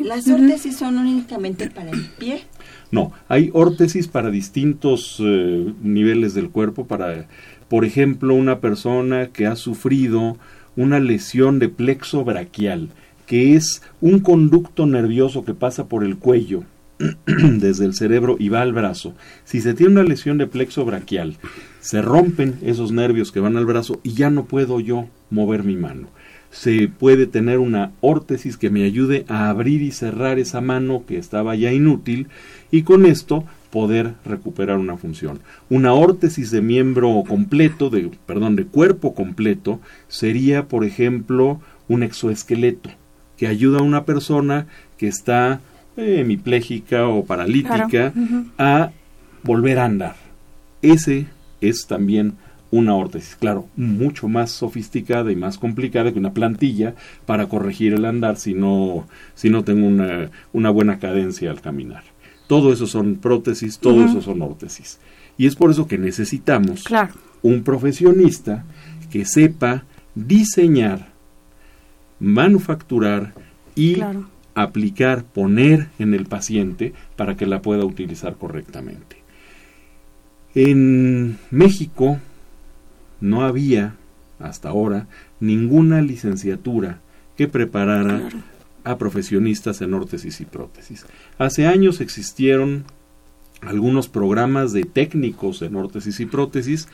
¿Las órtesis son únicamente para el pie?
No, hay órtesis para distintos eh, niveles del cuerpo, para, por ejemplo, una persona que ha sufrido una lesión de plexo braquial, que es un conducto nervioso que pasa por el cuello desde el cerebro y va al brazo. Si se tiene una lesión de plexo braquial, se rompen esos nervios que van al brazo y ya no puedo yo mover mi mano se puede tener una órtesis que me ayude a abrir y cerrar esa mano que estaba ya inútil y con esto poder recuperar una función. Una órtesis de miembro completo, de, perdón, de cuerpo completo, sería, por ejemplo, un exoesqueleto, que ayuda a una persona que está eh, hemipléjica o paralítica
Claro,
a volver a andar. Ese es también una órtesis, claro, mucho más sofisticada y más complicada que una plantilla para corregir el andar si no, si no tengo una, una buena cadencia al caminar. Todo eso son prótesis, todo eso son órtesis. Y es por eso que necesitamos
Claro.
un profesionista que sepa diseñar, manufacturar y
Claro.
aplicar, poner en el paciente para que la pueda utilizar correctamente. En México no había hasta ahora ninguna licenciatura que preparara a profesionistas en órtesis y prótesis. Hace años existieron algunos programas de técnicos en órtesis y prótesis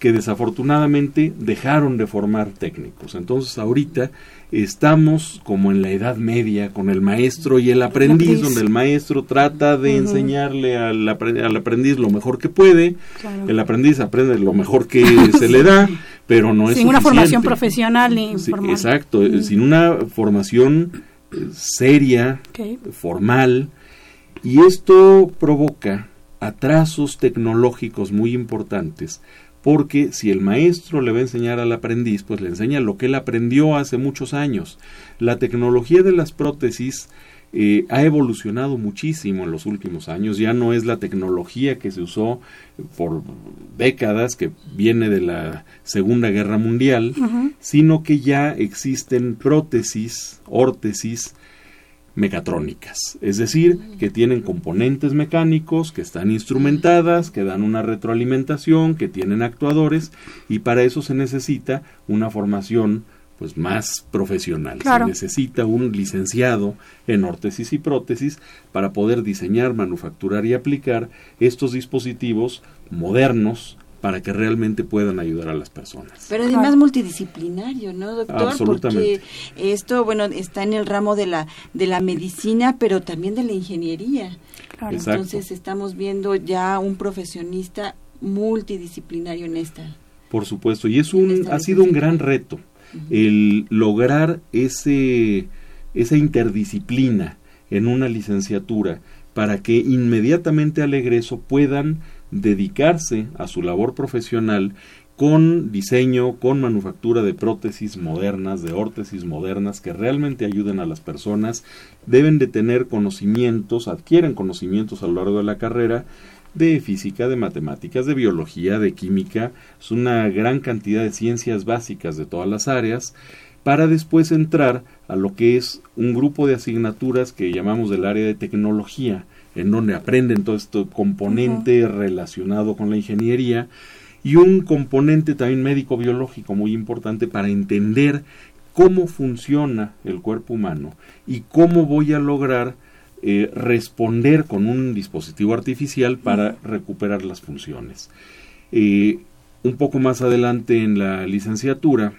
que desafortunadamente dejaron de formar técnicos. Entonces ahorita estamos como en la Edad Media con el maestro y el aprendiz,
aprendiz.
donde el maestro trata de enseñarle al, apre- al aprendiz lo mejor que puede,
Claro.
el aprendiz aprende lo mejor que se le da, pero no es
Sin una formación profesional
Sí, exacto, eh, sin una formación seria, formal, y esto provoca atrasos tecnológicos muy importantes, porque si el maestro le va a enseñar al aprendiz, pues le enseña lo que él aprendió hace muchos años. La tecnología de las prótesis eh, ha evolucionado muchísimo en los últimos años, ya no es la tecnología que se usó por décadas, que viene de la Segunda Guerra Mundial, sino que ya existen prótesis, órtesis mecatrónicas, es decir, que tienen componentes mecánicos, que están instrumentadas, que dan una retroalimentación, que tienen actuadores y para eso se necesita una formación pues más profesional.
Claro.
Se necesita un licenciado en órtesis y prótesis para poder diseñar, manufacturar y aplicar estos dispositivos modernos para que realmente puedan ayudar a las personas.
Pero además multidisciplinario, ¿no, doctor?
Absolutamente.
Porque esto, bueno, está en el ramo de la de la medicina, pero también de la ingeniería.
Claro.
Entonces estamos viendo ya un profesionista multidisciplinario en esta.
Por supuesto, y es un, ha sido un gran reto el lograr ese, esa interdisciplina en una licenciatura para que inmediatamente al egreso puedan dedicarse a su labor profesional con diseño, con manufactura de prótesis modernas, de órtesis modernas que realmente ayuden a las personas, deben de tener conocimientos, adquieren conocimientos a lo largo de la carrera de física, de matemáticas, de biología, de química, es una gran cantidad de ciencias básicas de todas las áreas, para después entrar a lo que es un grupo de asignaturas que llamamos del área de tecnología, en donde aprenden todo este componente relacionado con la ingeniería y un componente también médico-biológico muy importante para entender cómo funciona el cuerpo humano y cómo voy a lograr eh, responder con un dispositivo artificial para recuperar las funciones. Eh, un poco más adelante en la licenciatura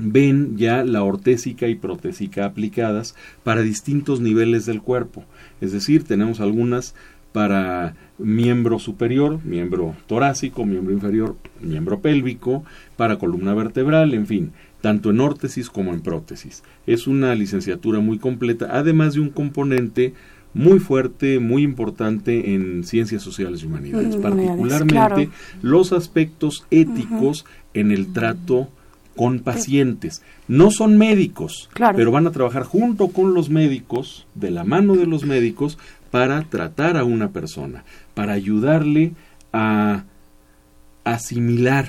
ven ya la ortésica y protésica aplicadas para distintos niveles del cuerpo. Es decir, tenemos algunas para miembro superior, miembro torácico, miembro inferior, miembro pélvico, para columna vertebral, en fin, tanto en órtesis como en prótesis. Es una licenciatura muy completa, además de un componente muy fuerte, muy importante en ciencias sociales y humanidades,
Mm,
particularmente
claro.
los aspectos éticos en el trato con pacientes. No son médicos,
Claro.
pero van a trabajar junto con los médicos, de la mano de los médicos, para tratar a una persona, para ayudarle a asimilar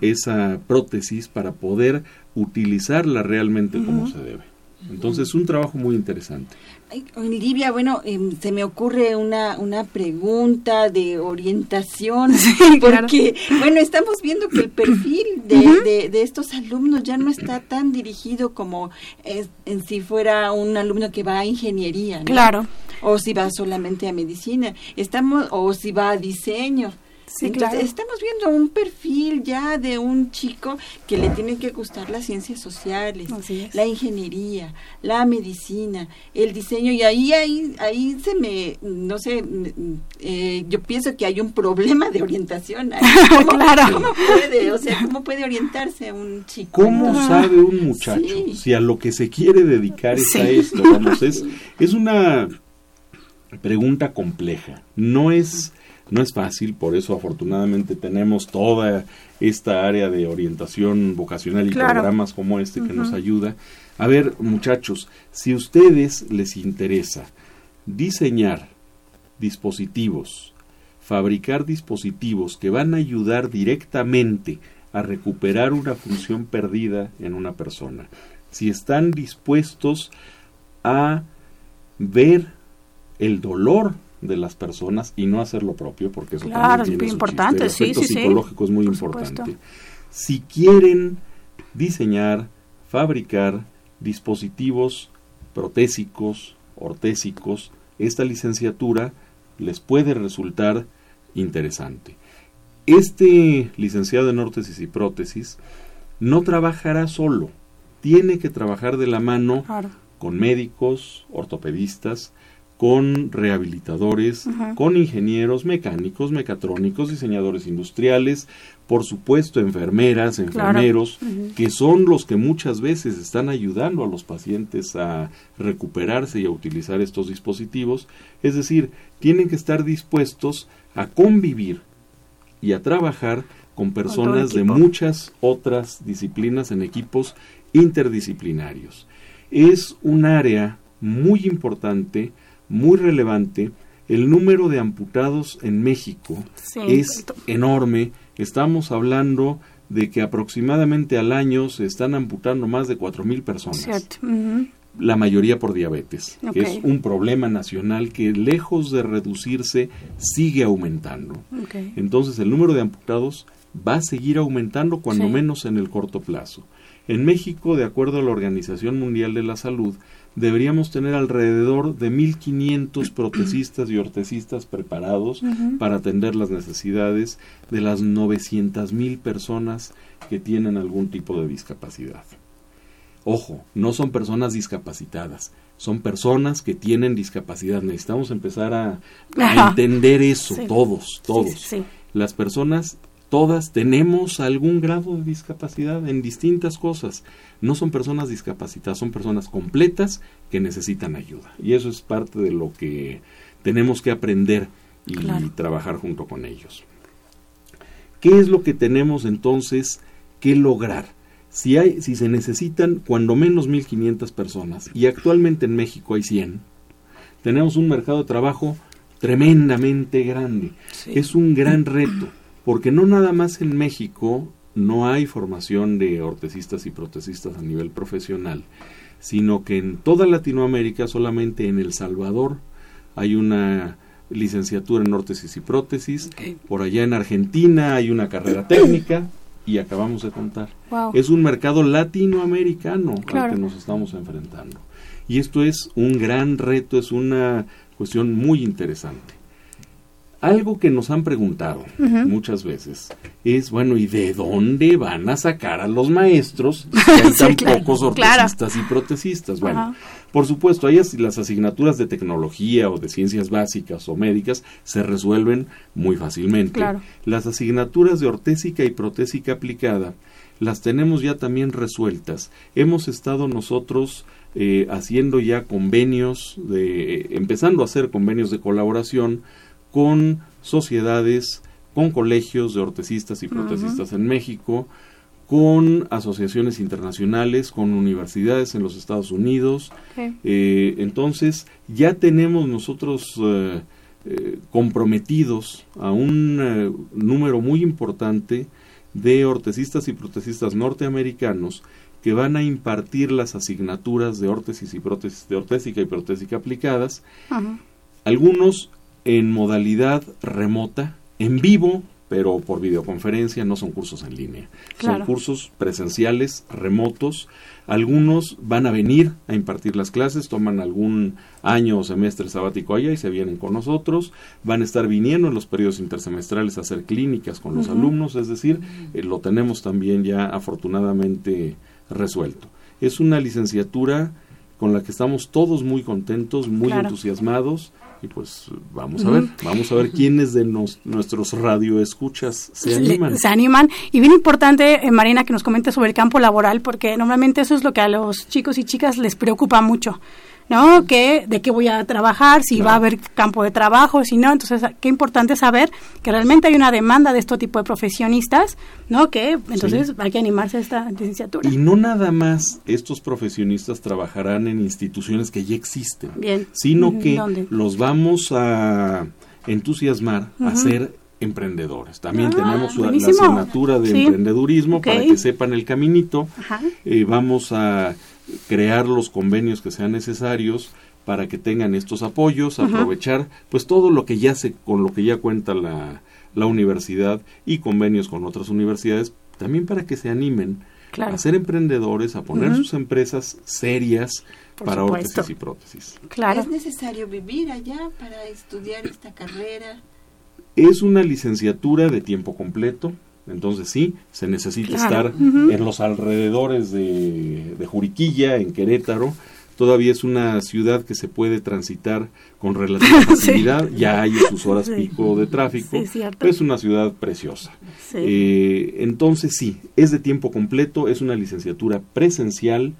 esa prótesis para poder utilizarla realmente como se debe. Entonces es un trabajo muy interesante.
Ay, Olivia, bueno, em, se me ocurre una, una pregunta de orientación,
claro.
porque, bueno, estamos viendo que el perfil de, de, de estos alumnos ya no está tan dirigido como es- en si fuera un alumno que va a ingeniería, ¿no?
Claro.
O si va solamente a medicina, estamos, o si va a diseño.
Sí,
Entonces,
claro.
estamos viendo un perfil ya de un chico que le tienen que gustar las ciencias sociales, la ingeniería, la medicina, el diseño y ahí ahí ahí se me no sé eh, yo pienso que hay un problema de orientación. ahí. ¿Cómo,
Claro.
cómo puede, o sea, cómo puede orientarse un chico?
¿Cómo sabe un muchacho
Sí.
si a lo que se quiere dedicar es a esto? Vamos, es, es una pregunta compleja. No es, no es fácil, por eso afortunadamente tenemos toda esta área de orientación vocacional y
Claro.
programas como este que nos ayuda. A ver, muchachos, si a ustedes les interesa diseñar dispositivos, fabricar dispositivos que van a ayudar directamente a recuperar una función perdida en una persona, si están dispuestos a ver el dolor de las personas y no hacer lo propio, porque eso
Claro,
también
es muy importante,
chiste. El
sí,
psicológico es muy
Por
importante.
supuesto.
Si quieren diseñar, fabricar dispositivos protésicos, ortésicos, esta licenciatura les puede resultar interesante. Este licenciado en órtesis y prótesis no trabajará solo, tiene que trabajar de la mano
Claro.
con médicos, ortopedistas, con rehabilitadores, con ingenieros mecánicos, mecatrónicos, diseñadores industriales, por supuesto enfermeras,
Claro.
enfermeros, que son los que muchas veces están ayudando a los pacientes a recuperarse y a utilizar estos dispositivos. Es decir, tienen que estar dispuestos a convivir y a trabajar con personas de muchas otras disciplinas en equipos interdisciplinarios. Es un área muy importante, muy relevante. El número de amputados en México
Sí,
es enorme. Estamos hablando de que aproximadamente al año se están amputando más de 4.000 personas
Cierto.
La mayoría por diabetes, que es un problema nacional que lejos de reducirse sigue aumentando. Entonces el número de amputados va a seguir aumentando cuando
Sí.
menos en el corto plazo. En México, de acuerdo a la Organización Mundial de la Salud, deberíamos tener alrededor de 1.500 protecistas y ortesistas preparados para atender las necesidades de las 900.000 personas que tienen algún tipo de discapacidad. Ojo, no son personas discapacitadas, son personas que tienen discapacidad. Necesitamos empezar a, entender eso,
Sí.
todos, todos.
Sí, sí, sí.
Las personas, todas tenemos algún grado de discapacidad en distintas cosas. No son personas discapacitadas, son personas completas que necesitan ayuda. Y eso es parte de lo que tenemos que aprender y
Claro.
trabajar junto con ellos. ¿Qué es lo que tenemos entonces que lograr? Si, hay, si se necesitan cuando menos 1.500 personas y actualmente en México hay 100, tenemos un mercado de trabajo tremendamente grande. Es un gran reto, porque no nada más en México no hay formación de ortesistas y protesistas a nivel profesional, sino que en toda Latinoamérica, solamente en El Salvador, hay una licenciatura en órtesis y prótesis, por allá en Argentina hay una carrera técnica y acabamos de contar.
Wow.
Es un mercado latinoamericano
Claro.
al que nos estamos enfrentando. Y esto es un gran reto, es una cuestión muy interesante. Algo que nos han preguntado muchas veces es, bueno, ¿y de dónde van a sacar a los maestros si hay
Sí,
tan
claro,
pocos
claro.
ortesistas y protecistas? Bueno, por supuesto, hay as- las asignaturas de tecnología o de ciencias básicas o médicas se resuelven muy fácilmente.
Claro.
Las asignaturas de ortésica y protésica aplicada las tenemos ya también resueltas. Hemos estado nosotros eh, haciendo ya convenios, de, empezando a hacer convenios de colaboración con sociedades, con colegios de ortesistas y protecistas en México, con asociaciones internacionales, con universidades en los Estados Unidos. Eh, entonces, ya tenemos nosotros eh, eh, comprometidos a un eh, número muy importante de ortesistas y protesistas norteamericanos que van a impartir las asignaturas de órtesis y prótesis, de ortésica y protésica aplicadas, algunos en modalidad remota, en vivo, pero por videoconferencia, no son cursos en línea.
Claro.
Son cursos presenciales, remotos. Algunos van a venir a impartir las clases, toman algún año o semestre sabático allá y se vienen con nosotros. Van a estar viniendo en los periodos intersemestrales a hacer clínicas con los alumnos, es decir, eh, lo tenemos también ya afortunadamente resuelto. Es una licenciatura con la que estamos todos muy contentos, muy
Claro.
entusiasmados y pues vamos a ver, vamos a ver quiénes de nos- nuestros radioescuchas se animan.
se animan. Y bien importante, eh, Marina, que nos comente sobre el campo laboral, porque normalmente eso es lo que a los chicos y chicas les preocupa mucho. ¿No? Que, de qué voy a trabajar, si va a haber campo de trabajo, si no. Entonces, qué importante saber que realmente hay una demanda de este tipo de profesionistas, ¿no? Que entonces hay que animarse a esta licenciatura.
Y no nada más estos profesionistas trabajarán en instituciones que ya existen,
Bien.
sino que
¿dónde?
los vamos a entusiasmar a ser emprendedores. También
Ah,
tenemos la- la
buenísimo.
asignatura de
Sí.
emprendedurismo para que sepan el caminito.
Ajá.
Eh, vamos a crear los convenios que sean necesarios para que tengan estos apoyos, aprovechar pues todo lo que ya se con lo que ya cuenta la, la universidad y convenios con otras universidades también para que se animen
Claro.
a ser emprendedores, a poner sus empresas serias
Por
para
supuesto.
órtesis y prótesis.
Claro.
¿Es necesario vivir allá para estudiar esta carrera?
Es una licenciatura de tiempo completo, entonces sí, se necesita
Claro.
estar en los alrededores de, de Juriquilla, en Querétaro. Todavía es una ciudad que se puede transitar con relativa facilidad, ya hay sus horas
Sí.
pico de tráfico,
Sí, cierto.
es una ciudad preciosa. Eh, entonces sí, es de tiempo completo, es una licenciatura presencial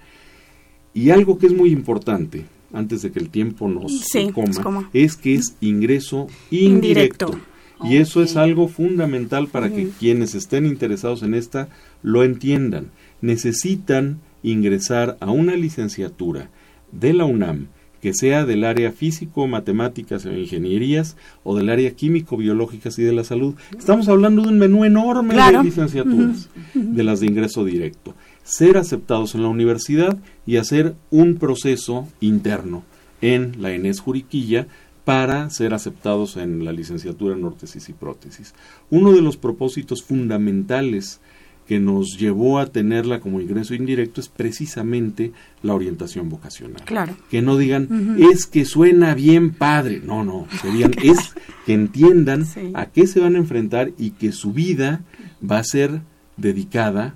y algo que es muy importante, antes de que el tiempo nos
Sí,
coma,
nos coma.
es que es ingreso
Indirecto.
indirecto. Y eso es algo fundamental para que quienes estén interesados en esta lo entiendan. Necesitan ingresar a una licenciatura de la UNAM que sea del área físico, matemáticas e ingenierías o del área químico, biológicas y de la salud. Estamos hablando de un menú enorme
Claro.
de licenciaturas, de las de ingreso directo. Ser aceptados en la universidad y hacer un proceso interno en la ENES Juriquilla para ser aceptados en la licenciatura en órtesis y prótesis. Uno de los propósitos fundamentales que nos llevó a tenerla como ingreso indirecto es precisamente la orientación vocacional.
Claro.
Que no digan, es que suena bien padre. No, no, digan, es que entiendan
Sí.
a qué se van a enfrentar y que su vida va a ser dedicada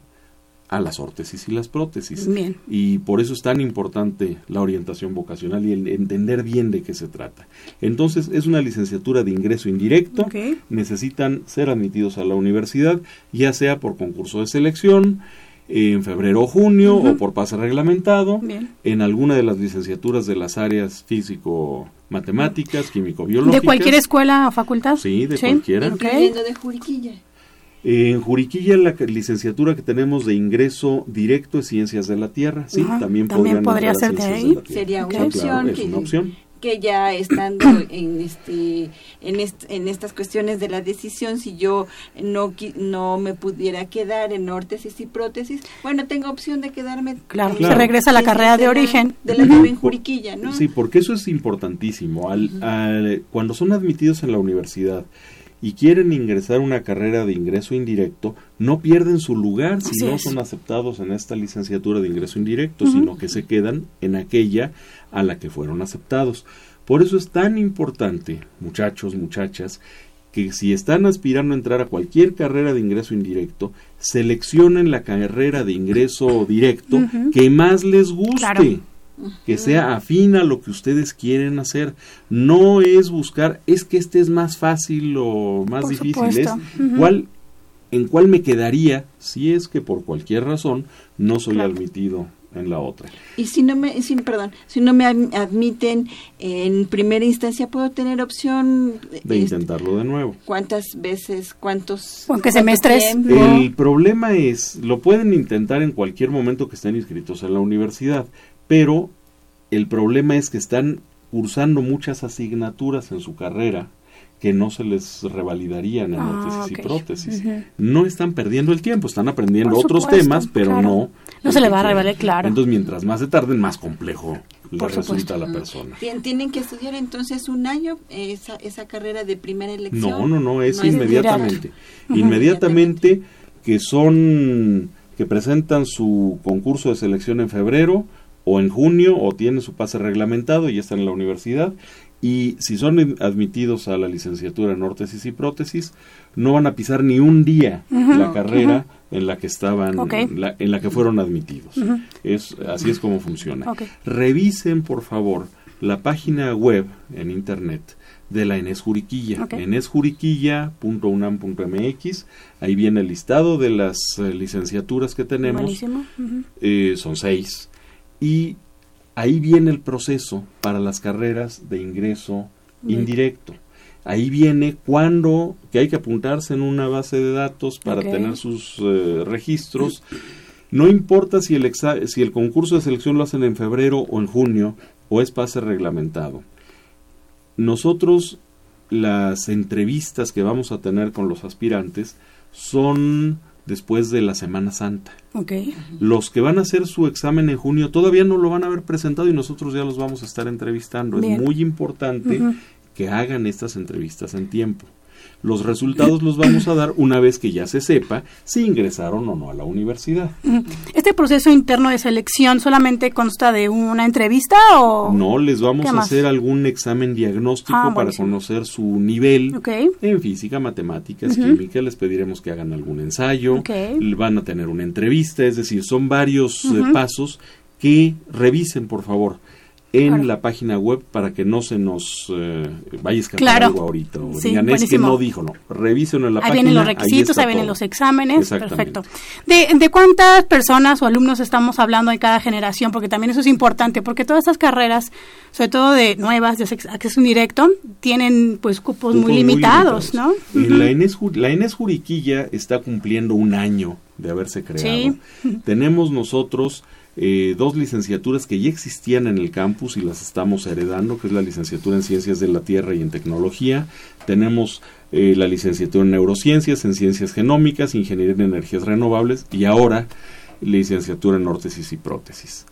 a las órtesis y las prótesis.
Bien.
Y por eso es tan importante la orientación vocacional y el entender bien de qué se trata. Entonces, es una licenciatura de ingreso indirecto.
Ok.
Necesitan ser admitidos a la universidad, ya sea por concurso de selección, en febrero o junio, o por pase reglamentado,
Bien.
en alguna de las licenciaturas de las áreas físico-matemáticas, químico-biológicas.
¿De cualquier escuela o facultad?
Sí, de cualquiera.
Incluyendo de Juriquilla.
En Juriquilla la licenciatura que tenemos de ingreso directo es Ciencias de la Tierra, sí,
Ajá,
también,
también
podrían
podría ser de ahí.
Tierra.
Sería una
Sí,
opción
claro, es
que-
una opción.
que ya estando en este en est- en estas cuestiones de la decisión si yo no no me pudiera quedar en órtesis y prótesis bueno tengo opción de quedarme
Claro, se regresa a la carrera de origen.
de la en Juriquilla no
Sí, porque eso es importantísimo. Al, al- cuando son admitidos en la universidad y quieren ingresar a una carrera de ingreso indirecto, no pierden su lugar si
Así
no
es.
son aceptados en esta licenciatura de ingreso indirecto, sino que se quedan en aquella a la que fueron aceptados. Por eso es tan importante, muchachos, muchachas, que si están aspirando a entrar a cualquier carrera de ingreso indirecto, seleccionen la carrera de ingreso directo que más les guste
Claro.
Que sea afín a lo que ustedes quieren hacer. No es buscar, es que este es más fácil o más
Por
difícil.
supuesto.
Es cuál, en cuál me quedaría si es que por cualquier razón no soy
Claro.
admitido en la otra.
y si no me si, perdón si no me adm- admiten en primera instancia puedo tener opción
De
este,
intentarlo de nuevo.
cuántas veces cuántos
¿Con qué
cuánto
semestres?
tiempo?
El problema es, lo pueden intentar en cualquier momento que estén inscritos en la universidad, pero el problema es que están cursando muchas asignaturas en su carrera que no se les revalidarían en
Ah,
y prótesis. No están perdiendo el tiempo, están aprendiendo
Por
otros
supuesto,
temas, pero
claro.
no.
No se le va a revelar, claro.
Entonces, mientras más se tarden, más complejo le
Por
resulta
supuesto.
a la persona.
Tien- tienen que estudiar entonces un año esa, esa carrera de primera elección
No, no, no, es
No es
inmediatamente. Inmediatamente que son, que presentan su concurso de selección en febrero o en junio o tienen su pase reglamentado y ya están en la universidad. Y si son admitidos a la licenciatura en órtesis y prótesis, no van a pisar ni un día la carrera en la que estaban, la- en la que fueron admitidos. Es, así es como funciona. Revisen, por favor, la página web en internet de la Enes Juriquilla,
Ok.
enesjuriquilla.unam.mx. Ahí viene el listado de las eh, licenciaturas que tenemos. Eh, son seis. Y ahí viene el proceso para las carreras de ingreso indirecto. Ahí viene cuando que hay que apuntarse en una base de datos para tener sus eh, registros. No importa si el, exa- si el concurso de selección lo hacen en febrero o en junio o es pase reglamentado. Nosotros las entrevistas que vamos a tener con los aspirantes son después de la Semana Santa.
Ok.
Los que van a hacer su examen en junio todavía no lo van a haber presentado y nosotros ya los vamos a estar entrevistando.
Bien.
Es muy importante que hagan estas entrevistas en tiempo. Los resultados los vamos a dar una vez que ya se sepa si ingresaron o no a la universidad.
¿Este proceso interno de selección solamente consta de una entrevista o...?
No les vamos
¿Qué
a hacer algún examen diagnóstico
Ah,
para conocer su nivel en física, matemáticas,
Ujú.
química. Les pediremos que hagan algún ensayo. Van a tener una entrevista, es decir, son varios eh, pasos que revisen, por favor, en
Claro.
la página web para que no se nos eh, vaya a escapar
Claro.
algo ahorita. O
Sí,
digan, es que no dijo, no. Revisen en la
Ahí
página.
vienen los
ahí
requisitos, ahí vienen los exámenes, perfecto. ¿De, ¿De cuántas personas o alumnos estamos hablando en cada generación? Porque también eso es importante, porque todas estas carreras, sobre todo de nuevas, de acceso indirecto, tienen pues cupos, muy limitados, ¿no?
La Enes Juriquilla está cumpliendo un año de haberse creado.
Sí.
Tenemos nosotros eh, dos licenciaturas que ya existían en el campus y las estamos heredando, que es la licenciatura en Ciencias de la Tierra y en Tecnología. Tenemos eh, la licenciatura en Neurociencias, en Ciencias Genómicas, Ingeniería en Energías Renovables y ahora licenciatura en Órtesis y Prótesis.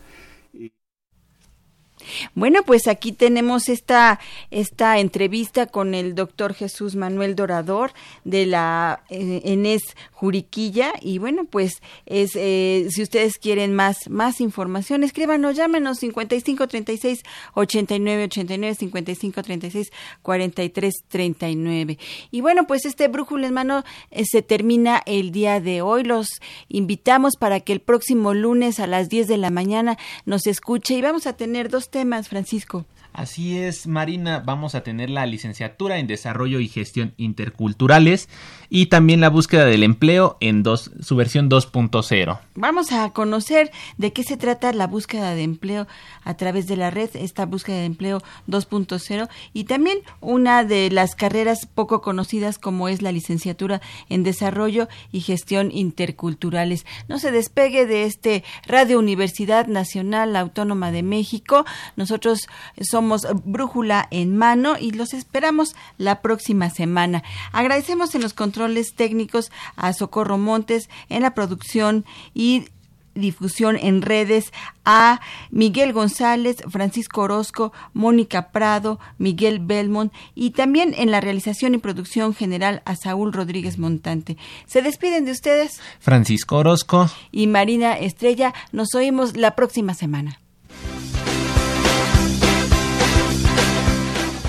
Bueno, pues aquí tenemos esta, esta entrevista con el doctor Jesús Manuel Dorador de la eh, Enes Juriquilla y bueno, pues es eh, si ustedes quieren más más información, escríbanos, llámenos 55 36 89 89 55 36 43 39. Y bueno, pues este brújula en mano eh, se termina el día de hoy. Los invitamos para que el próximo lunes a las 10 de la mañana nos escuche y vamos a tener dos temas, Francisco.
Así es, Marina, vamos a tener la licenciatura en Desarrollo y Gestión Interculturales y también la búsqueda del empleo en dos, su versión 2.0.
Vamos a conocer de qué se trata la búsqueda de empleo a través de la red, esta búsqueda de empleo 2.0 y también una de las carreras poco conocidas como es la licenciatura en Desarrollo y Gestión Interculturales. No se despegue de este Radio Universidad Nacional Autónoma de México. Nosotros somos Brújula en Mano y los esperamos la próxima semana. Agradecemos en los controles técnicos a Socorro Montes en la producción y difusión en redes a Miguel González, Francisco Orozco, Mónica Prado, Miguel Belmont y también en la realización y producción general a Saúl Rodríguez Montante. Se despiden de ustedes
Francisco Orozco.
y Marina Estrella. Nos oímos la próxima semana.